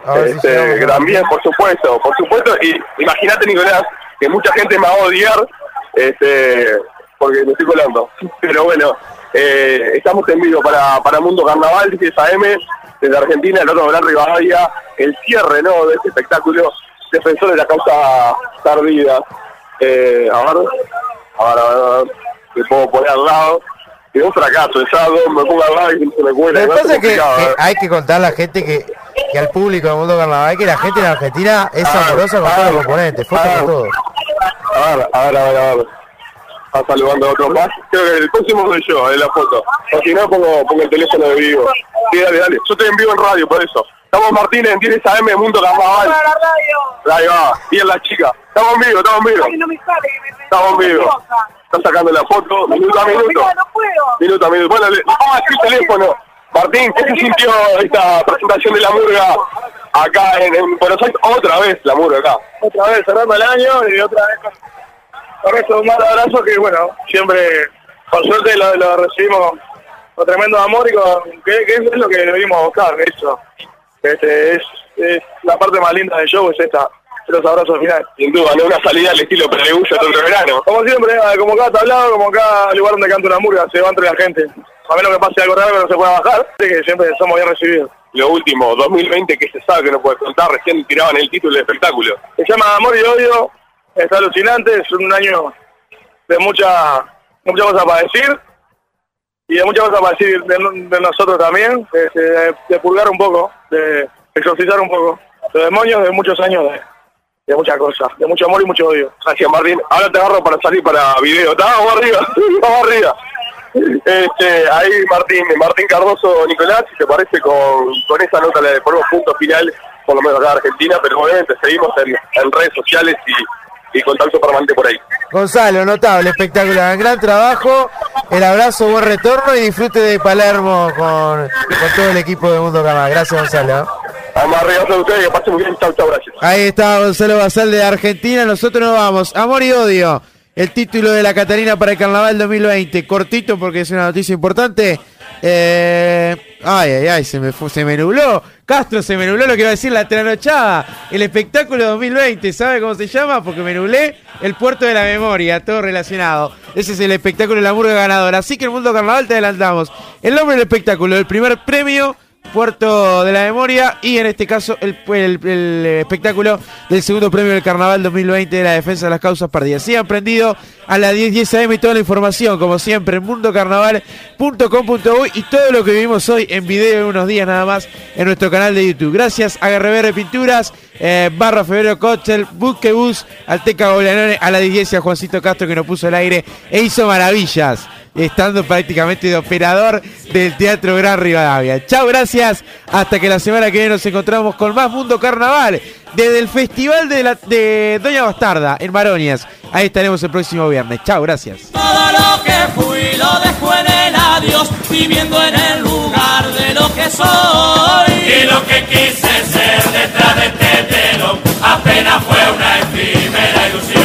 Speaker 2: A ver si
Speaker 1: Este, que también, por supuesto, por supuesto, y imagínate Nicolás, que mucha gente me va a odiar, este, porque me estoy colando. Pero bueno, eh, estamos en vivo para, para Mundo Carnaval, 10 AM, desde Argentina, el otro Gran Rivadavia, el cierre, ¿no?, de este espectáculo, defensor de la causa tardida. Eh, a ver, a ver, a ver, me puedo poner al lado. Es un fracaso, ya me pongo al lado y se me cuela.
Speaker 2: Lo que
Speaker 1: ¿no?
Speaker 2: pasa es que, que
Speaker 1: ¿eh?
Speaker 2: hay que contar a la gente que, que al público del mundo carnaval que la gente en Argentina es
Speaker 1: Ah,
Speaker 2: amorosa con
Speaker 1: ah,
Speaker 2: todos los componentes,
Speaker 1: ah.
Speaker 2: con todo.
Speaker 1: A ver, a ver, a ver, a ver. Está saludando a otro más. Creo que el próximo soy yo, en la foto. O si no, pongo, pongo el teléfono de vivo. Sí, dale, dale. Yo estoy en vivo en radio, por eso. Estamos Martínez en 10 AM, Mundo Carnaval. Ahí va. Bien la chica. Estamos en vivo, estamos en vivo. Estamos en vivo. Está sacando la foto, minuto a minuto. Minuto a minuto. Bueno, le, vamos a decir teléfono. Martín, ¿qué se sintió esta presentación de la murga acá en, en Buenos Aires? Otra vez la murga acá.
Speaker 16: otra vez cerrando el año y otra vez con, con estos mal abrazos que bueno, siempre por suerte lo, lo recibimos con tremendo amor y con que, que es lo que venimos a buscar, eso. Este, es, es la parte más linda del show es esta, los abrazos finales.
Speaker 1: Sin duda, no una salida al estilo Pedregullo todo el verano.
Speaker 16: Como siempre, eh, como cada tablado, como cada lugar donde canta una murga, se va entre la gente. A menos que pase algo raro que no se pueda bajar, que siempre somos bien recibidos.
Speaker 1: Lo último, 2020, que se sabe que no puedes contar, recién tiraban el título del espectáculo.
Speaker 16: Se llama Amor y Odio, está alucinante, es un año de mucha, muchas cosas para decir y de muchas cosas para decir de, nosotros también, de, purgar un poco, de exorcizar un poco los demonios de muchos años de, de muchas cosas, de mucho amor y mucho odio.
Speaker 1: Gracias, Martín. Ahora te agarro para salir para video. Vamos arriba, vamos arriba. Este, ahí Martín, Martín Cardoso, Nicolás, si te parece con, con esa nota le ponemos punto final, por lo menos acá en Argentina, pero obviamente seguimos en, en redes sociales y, y contacto permanente por ahí.
Speaker 2: Gonzalo, notable, espectacular, gran trabajo, el abrazo, buen retorno y disfrute de Palermo con, con todo el equipo de Mundo Carnaval. Gracias, Gonzalo.
Speaker 1: Vamos arriba a ustedes, que pasen muy bien, chau, chau, gracias.
Speaker 2: Ahí está Gonzalo Basal de Argentina. Nosotros nos vamos. Amor y odio. El título de la Catarina para el Carnaval 2020. Cortito porque es una noticia importante. Eh, ay, ay, ay, se me, fu- se me nubló. Castro, se me nubló lo que iba a decir la tranochada. El espectáculo 2020, ¿sabe cómo se llama? Porque me nublé el puerto de la memoria, todo relacionado. Ese es el espectáculo de la murga ganadora. Así que el mundo carnaval te adelantamos. El nombre del espectáculo, el primer premio. Puerto de la Memoria y en este caso el, el- el espectáculo del segundo premio del Carnaval 2020 de la Defensa de las Causas Perdidas. Sigan prendido a las 10, 10 AM y toda la información, como siempre, en mundocarnaval.com.uy y todo lo que vivimos hoy en video en unos días nada más en nuestro canal de YouTube. Gracias a GRBR Pinturas, eh, Barra Febrero Cochel, Busquebus, Alteca Goblanone, a la 10, 10 y a Juancito Castro que nos puso al aire e hizo maravillas estando prácticamente de operador del Teatro Gran Rivadavia. Chao, gracias. Hasta que la semana que viene nos encontramos con más Mundo Carnaval desde el Festival de, la- de Doña Bastarda en Maronias. Ahí estaremos el próximo viernes. Chao, gracias.
Speaker 18: Todo lo que fui lo dejo en el adiós, viviendo en el lugar de lo que soy.
Speaker 10: Y lo que quise ser detrás de este telón apenas fue una efímera ilusión.